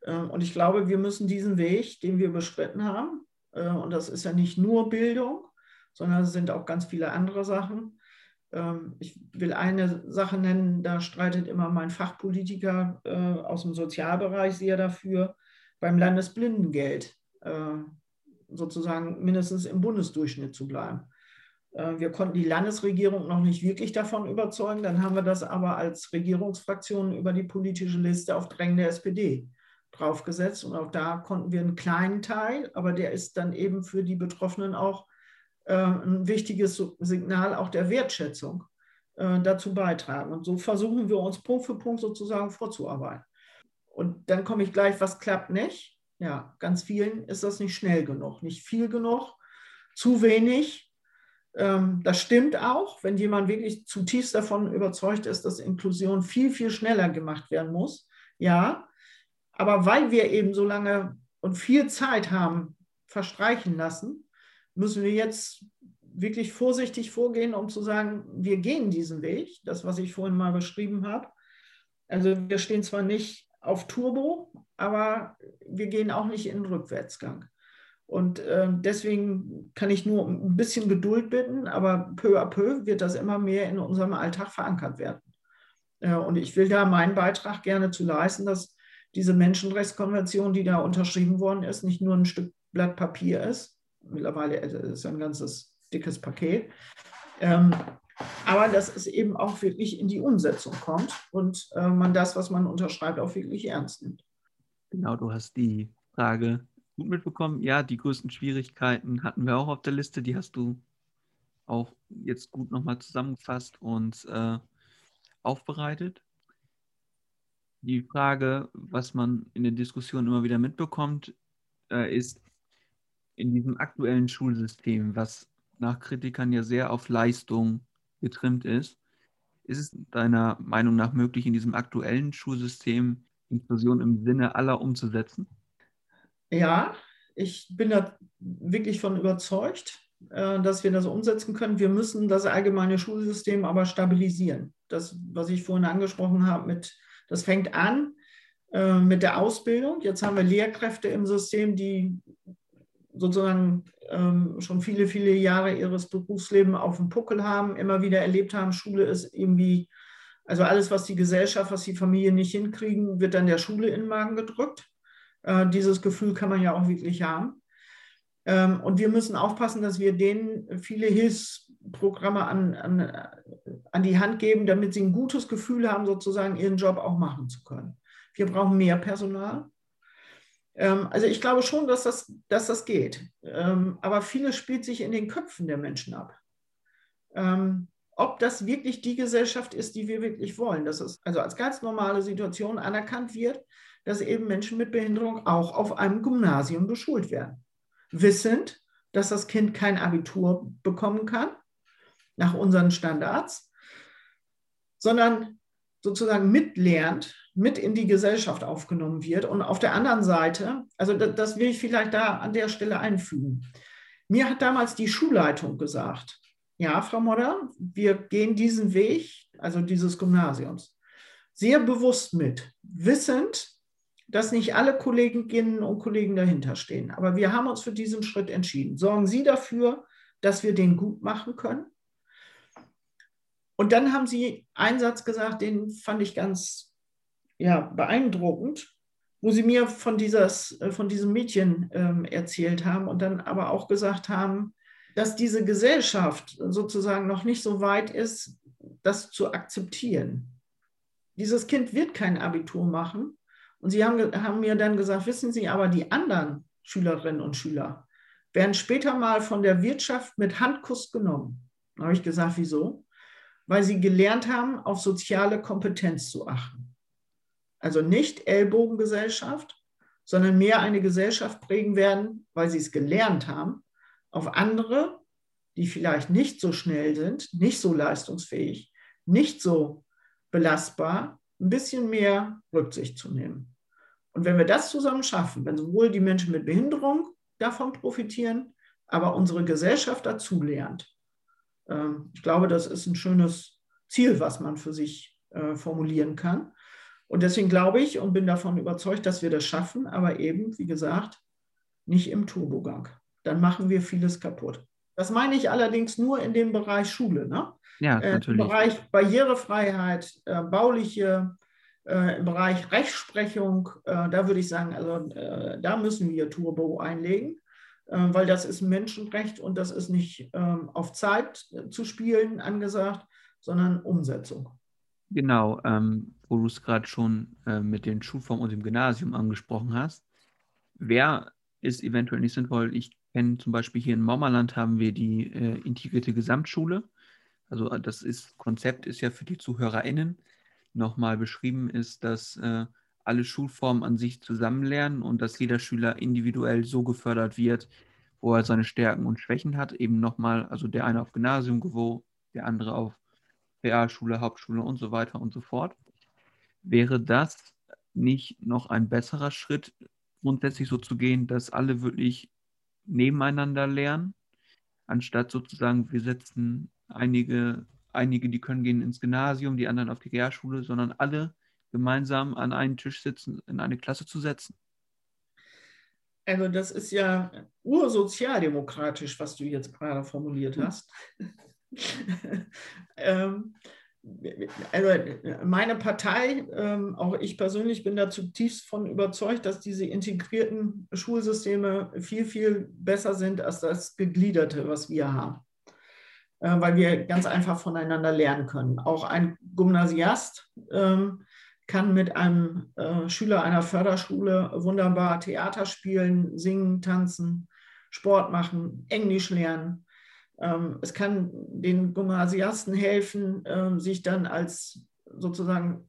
Ähm, und ich glaube, wir müssen diesen Weg, den wir beschritten haben, äh, und das ist ja nicht nur Bildung, sondern es sind auch ganz viele andere Sachen. Ähm, ich will eine Sache nennen, da streitet immer mein Fachpolitiker äh, aus dem Sozialbereich sehr dafür, beim Landesblindengeld äh, sozusagen mindestens im Bundesdurchschnitt zu bleiben. Äh, wir konnten die Landesregierung noch nicht wirklich davon überzeugen. Dann haben wir das aber als Regierungsfraktion über die politische Liste auf Drängen der SPD draufgesetzt. Und auch da konnten wir einen kleinen Teil, aber der ist dann eben für die Betroffenen auch ein wichtiges Signal auch der Wertschätzung äh, dazu beitragen. Und so versuchen wir uns Punkt für Punkt sozusagen vorzuarbeiten. Und dann komme ich gleich, was klappt nicht ja, ganz vielen ist das nicht schnell genug, nicht viel genug, zu wenig. Ähm, das stimmt auch, wenn jemand wirklich zutiefst davon überzeugt ist, dass Inklusion viel, viel schneller gemacht werden muss. Ja, aber weil wir eben so lange und viel Zeit haben verstreichen lassen, müssen wir jetzt wirklich vorsichtig vorgehen, um zu sagen, wir gehen diesen Weg, das, was ich vorhin mal beschrieben habe. Also wir stehen zwar nicht auf Turbo, aber wir gehen auch nicht in den Rückwärtsgang. Und äh, deswegen kann ich nur ein bisschen Geduld bitten, aber peu à peu wird das immer mehr in unserem Alltag verankert werden. Äh, und ich will da meinen Beitrag gerne zu leisten, dass diese Menschenrechtskonvention, die da unterschrieben worden ist, nicht nur ein Stück Blatt Papier ist. Mittlerweile ist es ein ganzes dickes Paket. Ähm, aber dass es eben auch wirklich in die Umsetzung kommt und äh, man das, was man unterschreibt, auch wirklich ernst nimmt. Genau, du hast die Frage gut mitbekommen. Ja, die größten Schwierigkeiten hatten wir auch auf der Liste. Die hast du auch jetzt gut nochmal zusammengefasst und äh, aufbereitet. Die Frage, was man in der Diskussion immer wieder mitbekommt, äh, ist in diesem aktuellen Schulsystem, was nach Kritikern ja sehr auf Leistung getrimmt ist. Ist es deiner Meinung nach möglich, in diesem aktuellen Schulsystem Inklusion im Sinne aller umzusetzen? Ja, ich bin da wirklich von überzeugt, äh, dass wir das umsetzen können. Wir müssen das allgemeine Schulsystem aber stabilisieren. Das, was ich vorhin angesprochen habe, mit, das fängt an äh, mit der Ausbildung. Jetzt haben wir Lehrkräfte im System, die sozusagen ähm, schon viele, viele Jahre ihres Berufslebens auf dem Puckel haben, immer wieder erlebt haben, Schule ist irgendwie, also alles, was die Gesellschaft, was die Familie nicht hinkriegen, wird dann der Schule in den Magen gedrückt. Äh, dieses Gefühl kann man ja auch wirklich haben. Ähm, und wir müssen aufpassen, dass wir denen viele Hilfsprogramme an, an, an die Hand geben, damit sie ein gutes Gefühl haben, sozusagen ihren Job auch machen zu können. Wir brauchen mehr Personal. Ähm, also ich glaube schon, dass das, dass das geht. Ähm, aber vieles spielt sich in den Köpfen der Menschen ab. Ähm, ob das wirklich die Gesellschaft ist, die wir wirklich wollen, dass es also als ganz normale Situation anerkannt wird, dass eben Menschen mit Behinderung auch auf einem Gymnasium beschult werden. Wissend, dass das Kind kein Abitur bekommen kann, nach unseren Standards, sondern sozusagen mitlernt, mit in die Gesellschaft aufgenommen wird. Und auf der anderen Seite, also das, das will ich vielleicht da an der Stelle einfügen. Mir hat damals die Schulleitung gesagt, ja, Frau Modder, wir gehen diesen Weg, also dieses Gymnasiums, sehr bewusst mit, wissend, dass nicht alle Kolleginnen und Kollegen dahinter stehen. Aber wir haben uns für diesen Schritt entschieden. Sorgen Sie dafür, dass wir den gut machen können. Und dann haben Sie einen Satz gesagt, den fand ich ganz ja, beeindruckend, wo Sie mir von, dieses, äh, von diesem Mädchen ähm, erzählt haben und dann aber auch gesagt haben, dass diese Gesellschaft sozusagen noch nicht so weit ist, das zu akzeptieren. Dieses Kind wird kein Abitur machen. Und Sie haben, haben mir dann gesagt, wissen Sie aber, die anderen Schülerinnen und Schüler werden später mal von der Wirtschaft mit Handkuss genommen. Da habe ich gesagt, wieso? Weil sie gelernt haben, auf soziale Kompetenz zu achten. Also nicht Ellbogengesellschaft, sondern mehr eine Gesellschaft prägen werden, weil sie es gelernt haben, auf andere, die vielleicht nicht so schnell sind, nicht so leistungsfähig, nicht so belastbar, ein bisschen mehr Rücksicht zu nehmen. Und wenn wir das zusammen schaffen, wenn sowohl die Menschen mit Behinderung davon profitieren, aber unsere Gesellschaft dazu lernt, ähm, ich glaube, das ist ein schönes Ziel, was man für sich äh, formulieren kann. Und deswegen glaube ich und bin davon überzeugt, dass wir das schaffen, aber eben, wie gesagt, nicht im Turbogang dann machen wir vieles kaputt. Das meine ich allerdings nur in dem Bereich Schule. Ne? Ja, natürlich. Im Bereich Barrierefreiheit, äh, bauliche, äh, im Bereich Rechtsprechung, äh, da würde ich sagen, also äh, da müssen wir Turbo einlegen, äh, weil das ist ein Menschenrecht und das ist nicht ähm, auf Zeit zu spielen angesagt, sondern Umsetzung. Genau, ähm, wo du es gerade schon äh, mit den Schulformen und dem Gymnasium angesprochen hast. Wer ist eventuell nicht sinnvoll? Ich kenne zum Beispiel hier in Mommerland haben wir die äh, integrierte Gesamtschule. Also äh, das ist, Konzept ist ja für die ZuhörerInnen nochmal beschrieben ist, dass äh, alle Schulformen an sich zusammenlernen und dass jeder Schüler individuell so gefördert wird, wo er seine Stärken und Schwächen hat. Eben nochmal, also der eine auf Gymnasium, wo der andere auf Realschule, Hauptschule und so weiter und so fort. Wäre das nicht noch ein besserer Schritt, grundsätzlich so zu gehen, dass alle wirklich nebeneinander lernen, anstatt sozusagen, wir setzen einige, einige, die können gehen ins Gymnasium, die anderen auf die Realschule, sondern alle gemeinsam an einen Tisch sitzen, in eine Klasse zu setzen. Also das ist ja ursozialdemokratisch, was du jetzt gerade formuliert hm. hast. ähm, also meine Partei, ähm, auch ich persönlich bin da zutiefst von überzeugt, dass diese integrierten Schulsysteme viel, viel besser sind als das gegliederte, was wir haben. Äh, weil wir ganz einfach voneinander lernen können. Auch ein Gymnasiast ähm, kann mit einem äh, Schüler einer Förderschule wunderbar Theater spielen, singen, tanzen, Sport machen, Englisch lernen es kann den Gymnasiasten helfen, ähm, sich dann als sozusagen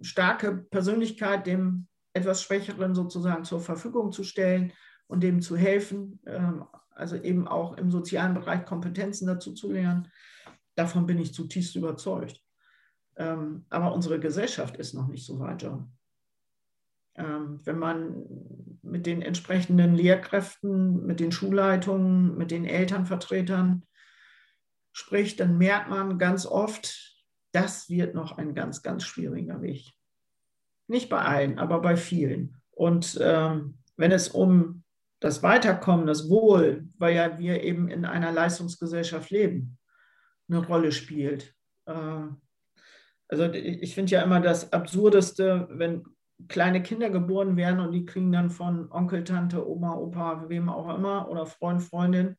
starke Persönlichkeit dem etwas Schwächeren sozusagen zur Verfügung zu stellen und dem zu helfen, ähm, also eben auch im sozialen Bereich Kompetenzen dazu zu lernen. Davon bin ich zutiefst überzeugt. Aber unsere Gesellschaft ist noch nicht so weit, John. Ähm, wenn man mit den entsprechenden Lehrkräften, mit den Schulleitungen, mit den Elternvertretern spricht, dann merkt man ganz oft, das wird noch ein ganz, ganz schwieriger Weg. Nicht bei allen, aber bei vielen. Und ähm, wenn es um das Weiterkommen, das Wohl, weil ja wir eben in einer Leistungsgesellschaft leben, eine Rolle spielt. Äh, also ich finde ja immer das Absurdeste, wenn kleine Kinder geboren werden und die kriegen dann von Onkel, Tante, Oma, Opa, wem auch immer oder Freund, Freundin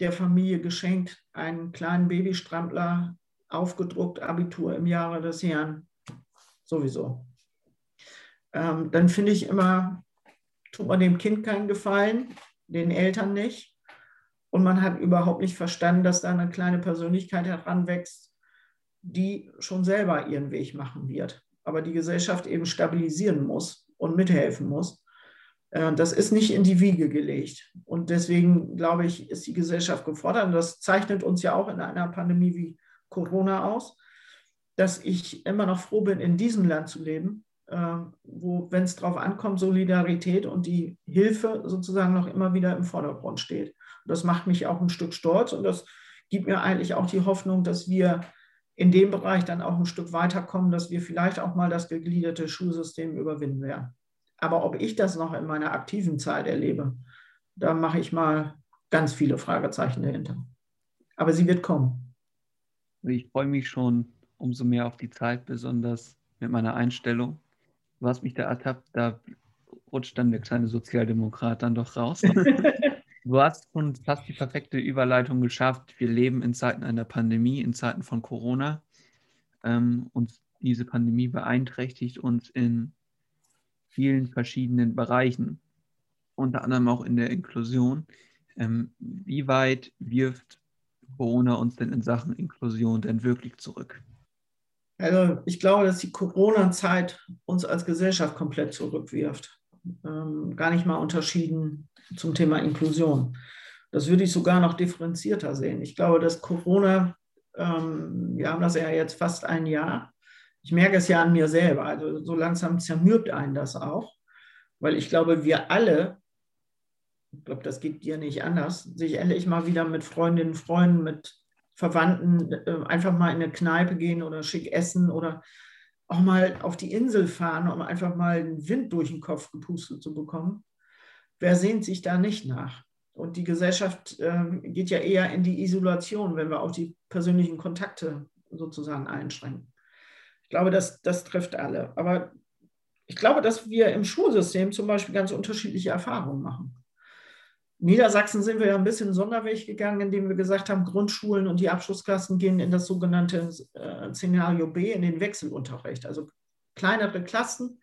der Familie geschenkt einen kleinen Babystrampler aufgedruckt, Abitur im Jahre des Herrn. Sowieso. Ähm, dann finde ich immer, tut man dem Kind keinen Gefallen, den Eltern nicht. Und man hat überhaupt nicht verstanden, dass da eine kleine Persönlichkeit heranwächst, die schon selber ihren Weg machen wird aber die Gesellschaft eben stabilisieren muss und mithelfen muss. Äh, das ist nicht in die Wiege gelegt. Und deswegen, glaube ich, ist die Gesellschaft gefordert. Und das zeichnet uns ja auch in einer Pandemie wie Corona aus, dass ich immer noch froh bin, in diesem Land zu leben, äh, wo, wenn es darauf ankommt, Solidarität und die Hilfe sozusagen noch immer wieder im Vordergrund steht. Und das macht mich auch ein Stück stolz und das gibt mir eigentlich auch die Hoffnung, dass wir in dem Bereich dann auch ein Stück weiterkommen, dass wir vielleicht auch mal das gegliederte Schulsystem überwinden werden. Aber ob ich das noch in meiner aktiven Zeit erlebe, da mache ich mal ganz viele Fragezeichen dahinter. Aber sie wird kommen. Ich freue mich schon umso mehr auf die Zeit, besonders mit meiner Einstellung. Was mich da ertappt, da rutscht dann der kleine Sozialdemokrat dann doch raus. du hast schon fast die perfekte Überleitung geschafft. Wir leben in Zeiten einer Pandemie, in Zeiten von Corona. Ähm, und diese Pandemie beeinträchtigt uns in vielen verschiedenen Bereichen, unter anderem auch in der Inklusion. Ähm, wie weit wirft Corona uns denn in Sachen Inklusion denn wirklich zurück? Also ich glaube, dass die Corona-Zeit uns als Gesellschaft komplett zurückwirft. Ähm, gar nicht mal unterschieden zum Thema Inklusion. Das würde ich sogar noch differenzierter sehen. Ich glaube, dass Corona, ähm, wir haben das ja jetzt fast ein Jahr, ich merke es ja an mir selber. Also so langsam zermürbt einen das auch, weil ich glaube, wir alle, ich glaube, das geht dir nicht anders, sich endlich mal wieder mit Freundinnen, Freunden, mit Verwandten äh, einfach mal in eine Kneipe gehen oder schick essen oder auch mal auf die Insel fahren, um einfach mal einen Wind durch den Kopf gepustet zu bekommen. Wer sehnt sich da nicht nach? Und die Gesellschaft äh, geht ja eher in die Isolation, wenn wir auch die persönlichen Kontakte sozusagen einschränken. Ich glaube, das, das trifft alle. Aber ich glaube, dass wir im Schulsystem zum Beispiel ganz unterschiedliche Erfahrungen machen. Niedersachsen sind wir ja ein bisschen Sonderweg gegangen, indem wir gesagt haben, Grundschulen und die Abschlussklassen gehen in das sogenannte äh, Szenario B, in den Wechselunterricht. Also kleinere Klassen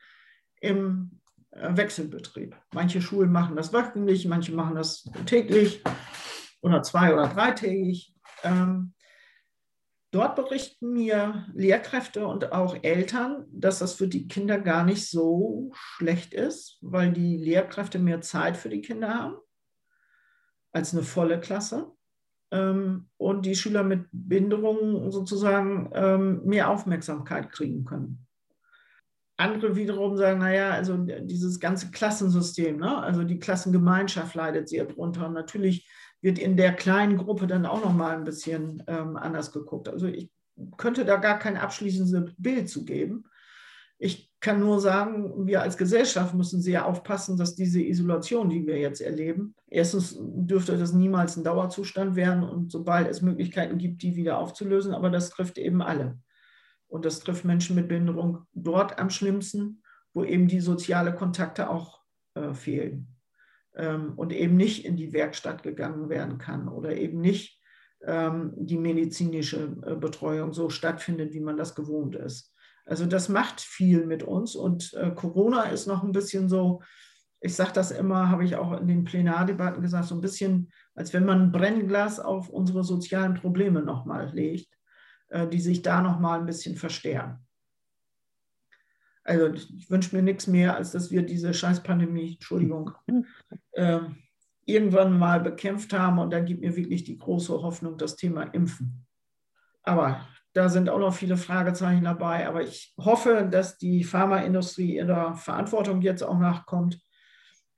im äh, Wechselbetrieb. Manche Schulen machen das wöchentlich, manche machen das täglich oder zwei- oder dreitägig. Ähm, Dort berichten mir Lehrkräfte und auch Eltern, dass das für die Kinder gar nicht so schlecht ist, weil die Lehrkräfte mehr Zeit für die Kinder haben als eine volle Klasse ähm, und die Schüler mit Behinderungen sozusagen ähm, mehr Aufmerksamkeit kriegen können. Andere wiederum sagen, naja, also dieses ganze Klassensystem, ne? also die Klassengemeinschaft leidet sehr drunter. Und natürlich wird in der kleinen Gruppe dann auch noch mal ein bisschen ähm, anders geguckt. Also ich könnte da gar kein abschließendes Bild zu geben. Ich kann nur sagen, wir als Gesellschaft müssen sehr aufpassen, dass diese Isolation, die wir jetzt erleben, erstens dürfte das niemals ein Dauerzustand werden und sobald es Möglichkeiten gibt, die wieder aufzulösen, aber das trifft eben alle. Und das trifft Menschen mit Behinderung dort am schlimmsten, wo eben die soziale Kontakte auch äh, fehlen ähm, und eben nicht in die Werkstatt gegangen werden kann oder eben nicht ähm, die medizinische äh, Betreuung so stattfindet, wie man das gewohnt ist. Also das macht viel mit uns und äh, Corona ist noch ein bisschen so, ich sage das immer, habe ich auch in den Plenardebatten gesagt, so ein bisschen, als wenn man ein Brennglas auf unsere sozialen Probleme nochmal legt, äh, die sich da nochmal ein bisschen verstärken. Also ich wünsche mir nichts mehr, als dass wir diese Scheißpandemie, Entschuldigung, äh, irgendwann mal bekämpft haben. Und dann gibt mir wirklich die große Hoffnung das Thema Impfen. Aber da sind auch noch viele Fragezeichen dabei. Aber ich hoffe, dass die Pharmaindustrie ihrer Verantwortung jetzt auch nachkommt.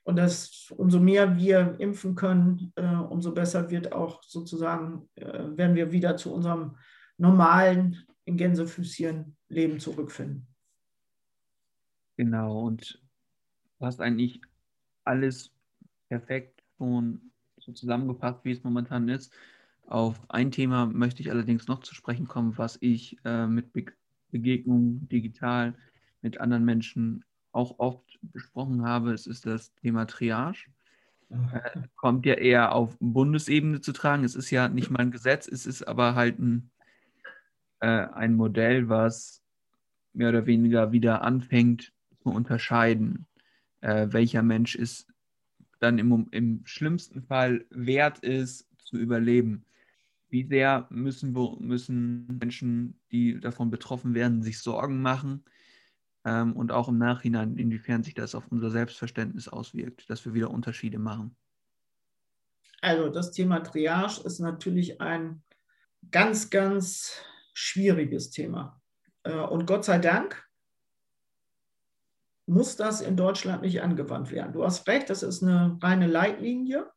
Und dass umso mehr wir impfen können, äh, umso besser wird auch sozusagen, äh, werden wir wieder zu unserem normalen, in Gänsefüßchen Leben zurückfinden. Genau, und du hast eigentlich alles perfekt schon so zusammengefasst, wie es momentan ist. Auf ein Thema möchte ich allerdings noch zu sprechen kommen, was ich äh, mit Be Begegnungen digital mit anderen Menschen auch oft besprochen habe. Es ist das Thema Triage. Äh, kommt ja eher auf Bundesebene zu tragen. Es ist ja nicht mal ein Gesetz, es ist aber halt ein, äh, ein Modell, was mehr oder weniger wieder anfängt, zu unterscheiden, äh, welcher Mensch es dann im, im schlimmsten Fall wert ist, zu überleben. Wie sehr müssen, müssen Menschen, die davon betroffen werden, sich Sorgen machen? ähm, und auch im Nachhinein, inwiefern sich das auf unser Selbstverständnis auswirkt, dass wir wieder Unterschiede machen. Also das Thema Triage ist natürlich ein ganz, ganz schwieriges Thema. Äh, und Gott sei Dank muss das in Deutschland nicht angewandt werden. Du hast recht, das ist eine reine Leitlinie.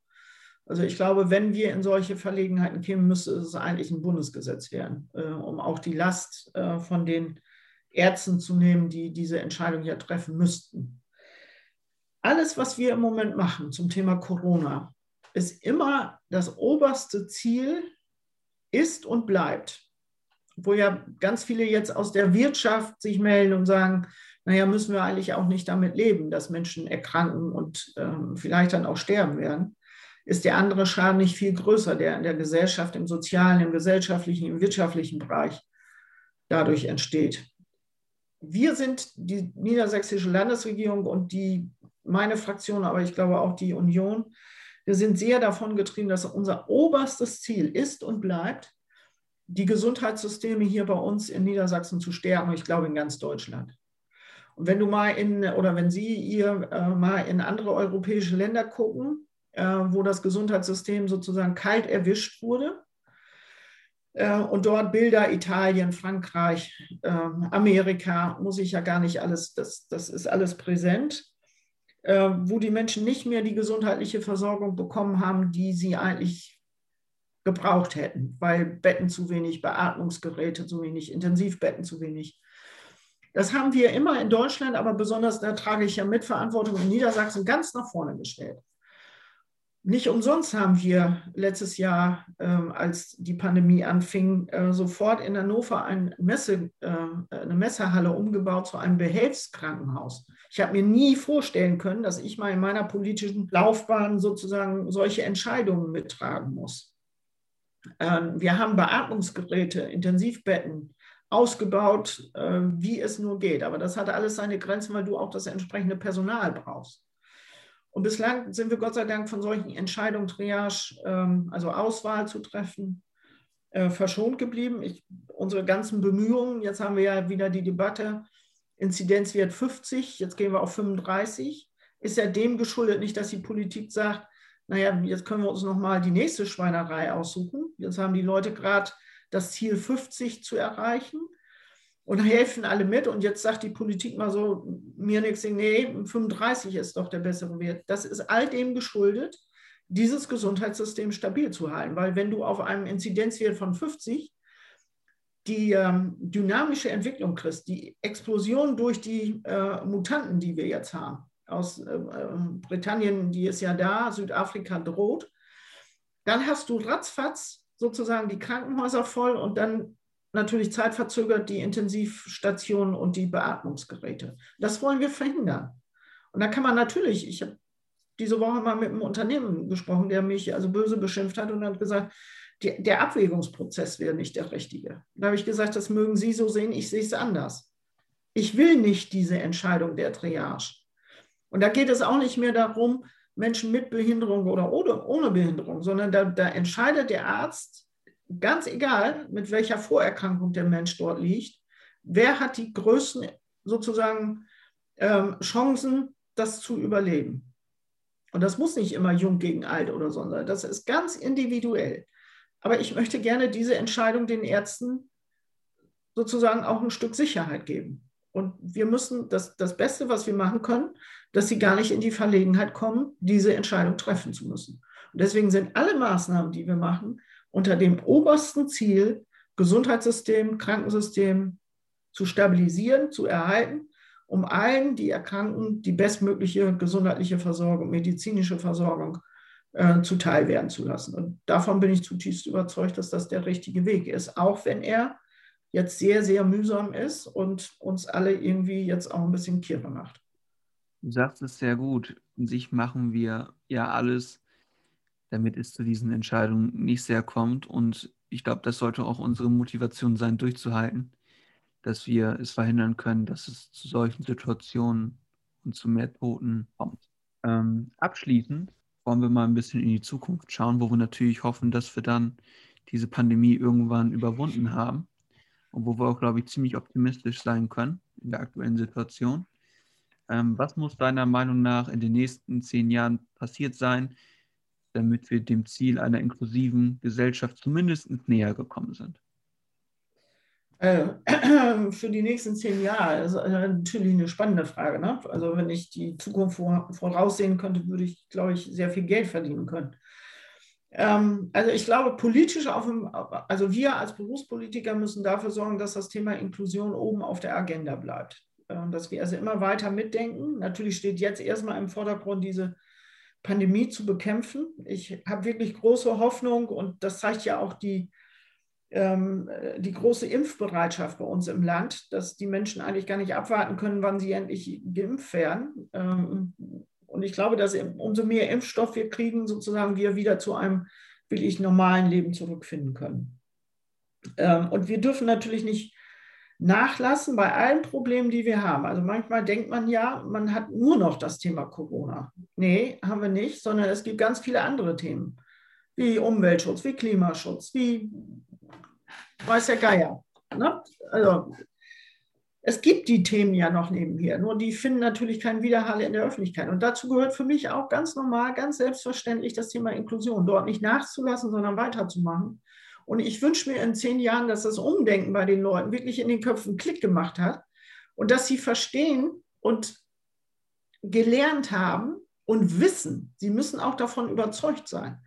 Also ich glaube, wenn wir in solche Verlegenheiten kämen, müsste es eigentlich ein Bundesgesetz werden, äh, um auch die Last äh, von den Ärzten zu nehmen, die diese Entscheidung ja treffen müssten. Alles, was wir im Moment machen zum Thema Corona, ist immer das oberste Ziel, ist und bleibt. Wo ja ganz viele jetzt aus der Wirtschaft sich melden und sagen, naja, müssen wir eigentlich auch nicht damit leben, dass Menschen erkranken und ähm, vielleicht dann auch sterben werden, ist der andere Schaden nicht viel größer, der in der Gesellschaft, im sozialen, im gesellschaftlichen, im wirtschaftlichen Bereich dadurch entsteht. Wir sind die niedersächsische Landesregierung und die, meine Fraktion, aber ich glaube auch die Union, wir sind sehr davon getrieben, dass unser oberstes Ziel ist und bleibt, die Gesundheitssysteme hier bei uns in Niedersachsen zu stärken, ich glaube in ganz Deutschland. Und wenn du mal in, oder wenn Sie ihr äh, mal in andere europäische Länder gucken, wo das Gesundheitssystem sozusagen kalt erwischt wurde, äh, und dort Bilder Italien, Frankreich, äh, Amerika, muss ich ja gar nicht alles, das, das ist alles präsent. Äh, wo die Menschen nicht mehr die gesundheitliche Versorgung bekommen haben, die sie eigentlich gebraucht hätten, weil Betten zu wenig, Beatmungsgeräte zu wenig, Intensivbetten zu wenig. Das haben wir immer in Deutschland, aber besonders da trage ich ja Mitverantwortung in Niedersachsen ganz nach vorne gestellt. Nicht umsonst haben wir letztes Jahr, äh, als die Pandemie anfing, äh, sofort in Hannover ein Messe, äh, eine Messehalle umgebaut zu einem Behelfskrankenhaus. Ich habe mir nie vorstellen können, dass ich mal in meiner politischen Laufbahn sozusagen solche Entscheidungen mittragen muss. Ähm, wir haben Beatmungsgeräte, Intensivbetten ausgebaut, äh, wie es nur geht. Aber das hat alles seine Grenzen, weil du auch das entsprechende Personal brauchst. Und bislang sind wir Gott sei Dank von solchen Entscheidungen, Triage, ähm, also Auswahl zu treffen, äh, verschont geblieben. Ich, unsere ganzen Bemühungen, jetzt haben wir ja wieder die Debatte, Inzidenzwert 50, jetzt gehen wir auf 35, ist ja dem geschuldet, nicht, dass die Politik sagt, naja, jetzt können wir uns nochmal die nächste Schweinerei aussuchen. Jetzt haben die Leute gerade das Ziel 50 zu erreichen und helfen alle mit. Und jetzt sagt die Politik mal so, mir nichts, nee, 35 ist doch der bessere Wert. Das ist all dem geschuldet, dieses Gesundheitssystem stabil zu halten. Weil wenn du auf einem Inzidenzwert von 50 die ähm, dynamische Entwicklung kriegst, die Explosion durch die äh, Mutanten, die wir jetzt haben, aus äh, äh Britannien, die ist ja da, Südafrika droht, dann hast du ratzfatz sozusagen die Krankenhäuser voll und dann natürlich zeitverzögert die Intensivstationen und die Beatmungsgeräte. Das wollen wir verhindern. Und da kann man natürlich, ich habe diese Woche mal mit einem Unternehmen gesprochen, der mich also böse beschimpft hat und hat gesagt, die, der Abwägungsprozess wäre nicht der richtige. Da habe ich gesagt, das mögen Sie so sehen, ich sehe es anders. Ich will nicht diese Entscheidung der Triage. Und da geht es auch nicht mehr darum, Menschen mit Behinderung oder ohne, ohne Behinderung, sondern da, da entscheidet der Arzt, ganz egal, mit welcher Vorerkrankung der Mensch dort liegt, wer hat die größten sozusagen ähm, Chancen, das zu überleben. Und das muss nicht immer jung gegen alt oder so sein. Das ist ganz individuell. Aber ich möchte gerne diese Entscheidung den Ärzten sozusagen auch ein Stück Sicherheit geben. Und wir müssen das, das Beste, was wir machen können, dass sie gar nicht in die Verlegenheit kommen, diese Entscheidung treffen zu müssen. Und deswegen sind alle Maßnahmen, die wir machen, unter dem obersten Ziel, Gesundheitssystem, Krankensystem zu stabilisieren, zu erhalten, um allen, die erkranken, die bestmögliche gesundheitliche Versorgung, medizinische Versorgung äh, zuteil werden zu lassen. Und davon bin ich zutiefst überzeugt, dass das der richtige Weg ist, auch wenn er jetzt sehr, sehr mühsam ist und uns alle irgendwie jetzt auch ein bisschen kirre macht. Du sagst es sehr gut. In sich machen wir ja alles, damit es zu diesen Entscheidungen nicht sehr kommt. Und ich glaube, das sollte auch unsere Motivation sein, durchzuhalten, dass wir es verhindern können, dass es zu solchen Situationen und zu mehr Toten kommt. Ähm, abschließend wollen wir mal ein bisschen in die Zukunft schauen, wo wir natürlich hoffen, dass wir dann diese Pandemie irgendwann überwunden haben und wo wir auch, glaube ich, ziemlich optimistisch sein können, in der aktuellen Situation. Ähm, was muss deiner Meinung nach in den nächsten zehn Jahren passiert sein, damit wir dem Ziel einer inklusiven Gesellschaft zumindest näher gekommen sind? Äh, für die nächsten zehn Jahre ist natürlich eine spannende Frage. Ne? Also wenn ich die Zukunft voraussehen könnte, würde ich, glaube ich, sehr viel Geld verdienen können. Ähm, also ich glaube, politisch auf dem, also wir als Berufspolitiker müssen dafür sorgen, dass das Thema Inklusion oben auf der Agenda bleibt. Ähm, dass wir also immer weiter mitdenken. Natürlich steht jetzt erstmal im Vordergrund diese Pandemie zu bekämpfen. Ich habe wirklich große Hoffnung und das zeigt ja auch die, ähm, die große Impfbereitschaft bei uns im Land, dass die Menschen eigentlich gar nicht abwarten können, wann sie endlich geimpft werden. Ähm, und ich glaube, dass umso mehr Impfstoff wir kriegen, sozusagen wir wieder zu einem wirklich normalen Leben zurückfinden können. Ähm, und wir dürfen natürlich nicht nachlassen bei allen Problemen, die wir haben. Also manchmal denkt man ja, man hat nur noch das Thema Corona. Nee, haben wir nicht, sondern es gibt ganz viele andere Themen, wie Umweltschutz, wie Klimaschutz, wie weiß der Geier. Ne? Also es gibt die Themen ja noch nebenher, nur die finden natürlich keinen Widerhall in der Öffentlichkeit. Und dazu gehört für mich auch ganz normal, ganz selbstverständlich das Thema Inklusion, dort nicht nachzulassen, sondern weiterzumachen. Und ich wünsche mir in zehn Jahren, dass das Umdenken bei den Leuten wirklich in den Köpfen Klick gemacht hat und dass sie verstehen und gelernt haben und wissen, sie müssen auch davon überzeugt sein,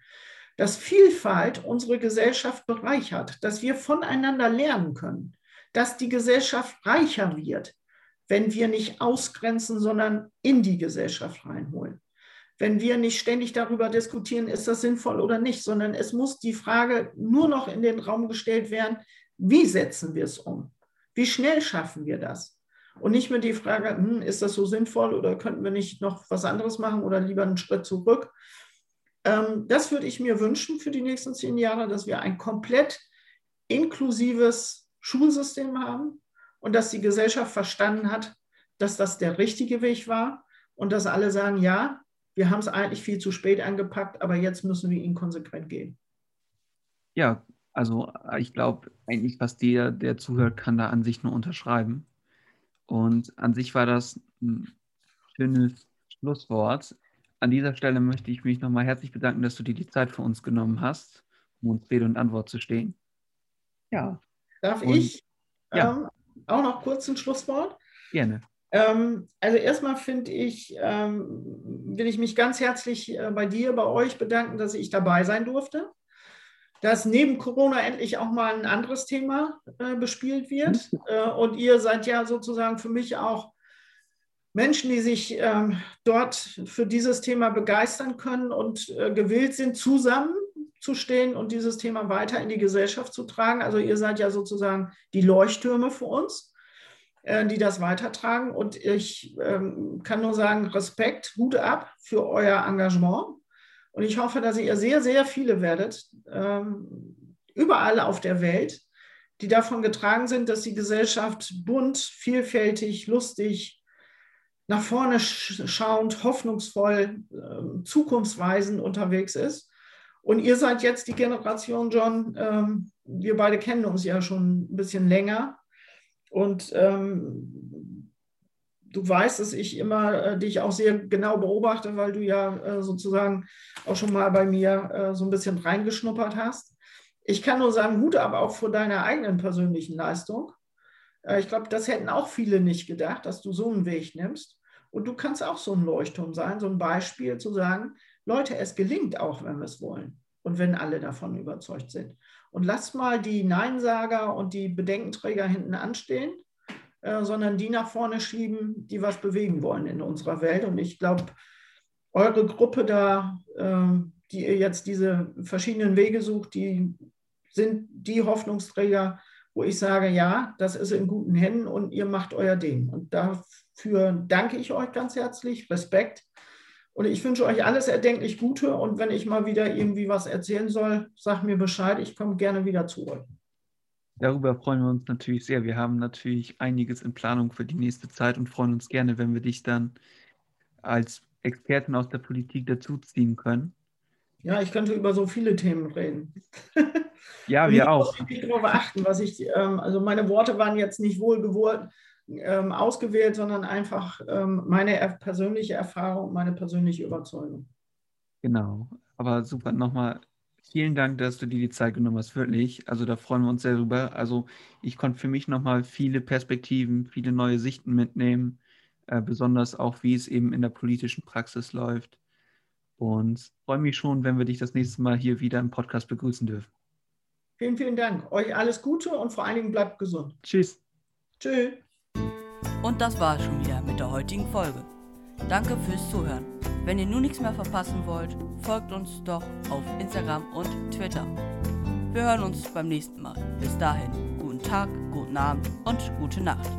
dass Vielfalt unsere Gesellschaft bereichert, dass wir voneinander lernen können, dass die Gesellschaft reicher wird, wenn wir nicht ausgrenzen, sondern in die Gesellschaft reinholen wenn wir nicht ständig darüber diskutieren, ist das sinnvoll oder nicht, sondern es muss die Frage nur noch in den Raum gestellt werden, wie setzen wir es um? Wie schnell schaffen wir das? Und nicht mehr die Frage, hm, ist das so sinnvoll oder könnten wir nicht noch was anderes machen oder lieber einen Schritt zurück? Ähm, das würde ich mir wünschen für die nächsten zehn Jahre, dass wir ein komplett inklusives Schulsystem haben und dass die Gesellschaft verstanden hat, dass das der richtige Weg war und dass alle sagen, ja, wir haben es eigentlich viel zu spät angepackt, aber jetzt müssen wir ihn konsequent gehen. Ja, also ich glaube eigentlich, was der, der zuhört, kann da an sich nur unterschreiben. Und an sich war das ein schönes Schlusswort. An dieser Stelle möchte ich mich nochmal herzlich bedanken, dass du dir die Zeit für uns genommen hast, um uns Rede und Antwort zu stehen. Ja. Darf und, ich ja. ähm, auch noch kurz ein Schlusswort? Gerne. Ähm, also erstmal finde ich, ähm, will ich mich ganz herzlich äh, bei dir, bei euch bedanken, dass ich dabei sein durfte. Dass neben Corona endlich auch mal ein anderes Thema äh, bespielt wird. Äh, und ihr seid ja sozusagen für mich auch Menschen, die sich ähm, dort für dieses Thema begeistern können und äh, gewillt sind, zusammenzustehen und dieses Thema weiter in die Gesellschaft zu tragen. Also ihr seid ja sozusagen die Leuchttürme für uns. Äh, die das weitertragen. Und ich ähm, kann nur sagen, Respekt, Hut ab für euer Engagement. Und ich hoffe, dass ihr sehr, sehr viele werdet, ähm, überall auf der Welt, die davon getragen sind, dass die Gesellschaft bunt, vielfältig, lustig, nach vorne schauend, hoffnungsvoll, ähm, zukunftsweisend unterwegs ist. Und ihr seid jetzt die Generation, John, wir beide kennen uns ja schon ein bisschen länger. Und ähm, du weißt, dass ich immer äh, dich auch sehr genau beobachte, weil du ja äh, sozusagen auch schon mal bei mir äh, so ein bisschen reingeschnuppert hast. Ich kann nur sagen, Hut ab auch vor deiner eigenen persönlichen Leistung. Äh, ich glaube, das hätten auch viele nicht gedacht, dass du so einen Weg nimmst. Und du kannst auch so ein Leuchtturm sein, so ein Beispiel zu sagen, Leute, es gelingt auch, wenn wir es wollen und wenn alle davon überzeugt sind und lasst mal die Neinsager und die Bedenkenträger hinten anstehen, äh, sondern die nach vorne schieben, die was bewegen wollen in unserer Welt. Und ich glaube, eure Gruppe da, äh, die ihr jetzt diese verschiedenen Wege sucht, die sind die Hoffnungsträger, wo ich sage, ja, das ist in guten Händen und ihr macht euer Ding. Und dafür danke ich euch ganz herzlich, Respekt. Und ich wünsche euch alles erdenklich Gute. Und wenn ich mal wieder irgendwie was erzählen soll, sag mir Bescheid. Ich komme gerne wieder zurück. Darüber freuen wir uns natürlich sehr. Wir haben natürlich einiges in Planung für die nächste Zeit und freuen uns gerne, wenn wir dich dann als Expertin aus der Politik dazuziehen können. Ja, ich könnte über so viele Themen reden. Ja, wir auch. Ich muss darauf achten, was ich, ähm, also meine Worte waren jetzt nicht wohlgewollt, ähm, ausgewählt, sondern einfach ähm, meine er persönliche Erfahrung, meine persönliche Überzeugung. Genau. Aber super, nochmal vielen Dank, dass du dir die Zeit genommen hast, wirklich. Also da freuen wir uns sehr drüber. Also ich konnte für mich nochmal viele Perspektiven, viele neue Sichten mitnehmen, äh, besonders auch, wie es eben in der politischen Praxis läuft. Und freue mich schon, wenn wir dich das nächste Mal hier wieder im Podcast begrüßen dürfen. Vielen, vielen Dank. Euch alles Gute und vor allen Dingen bleibt gesund. Tschüss. Tschüss. Und das war schon wieder mit der heutigen Folge. Danke fürs Zuhören. Wenn ihr nun nichts mehr verpassen wollt, folgt uns doch auf Instagram und Twitter. Wir hören uns beim nächsten Mal. Bis dahin, guten Tag, guten Abend und gute Nacht.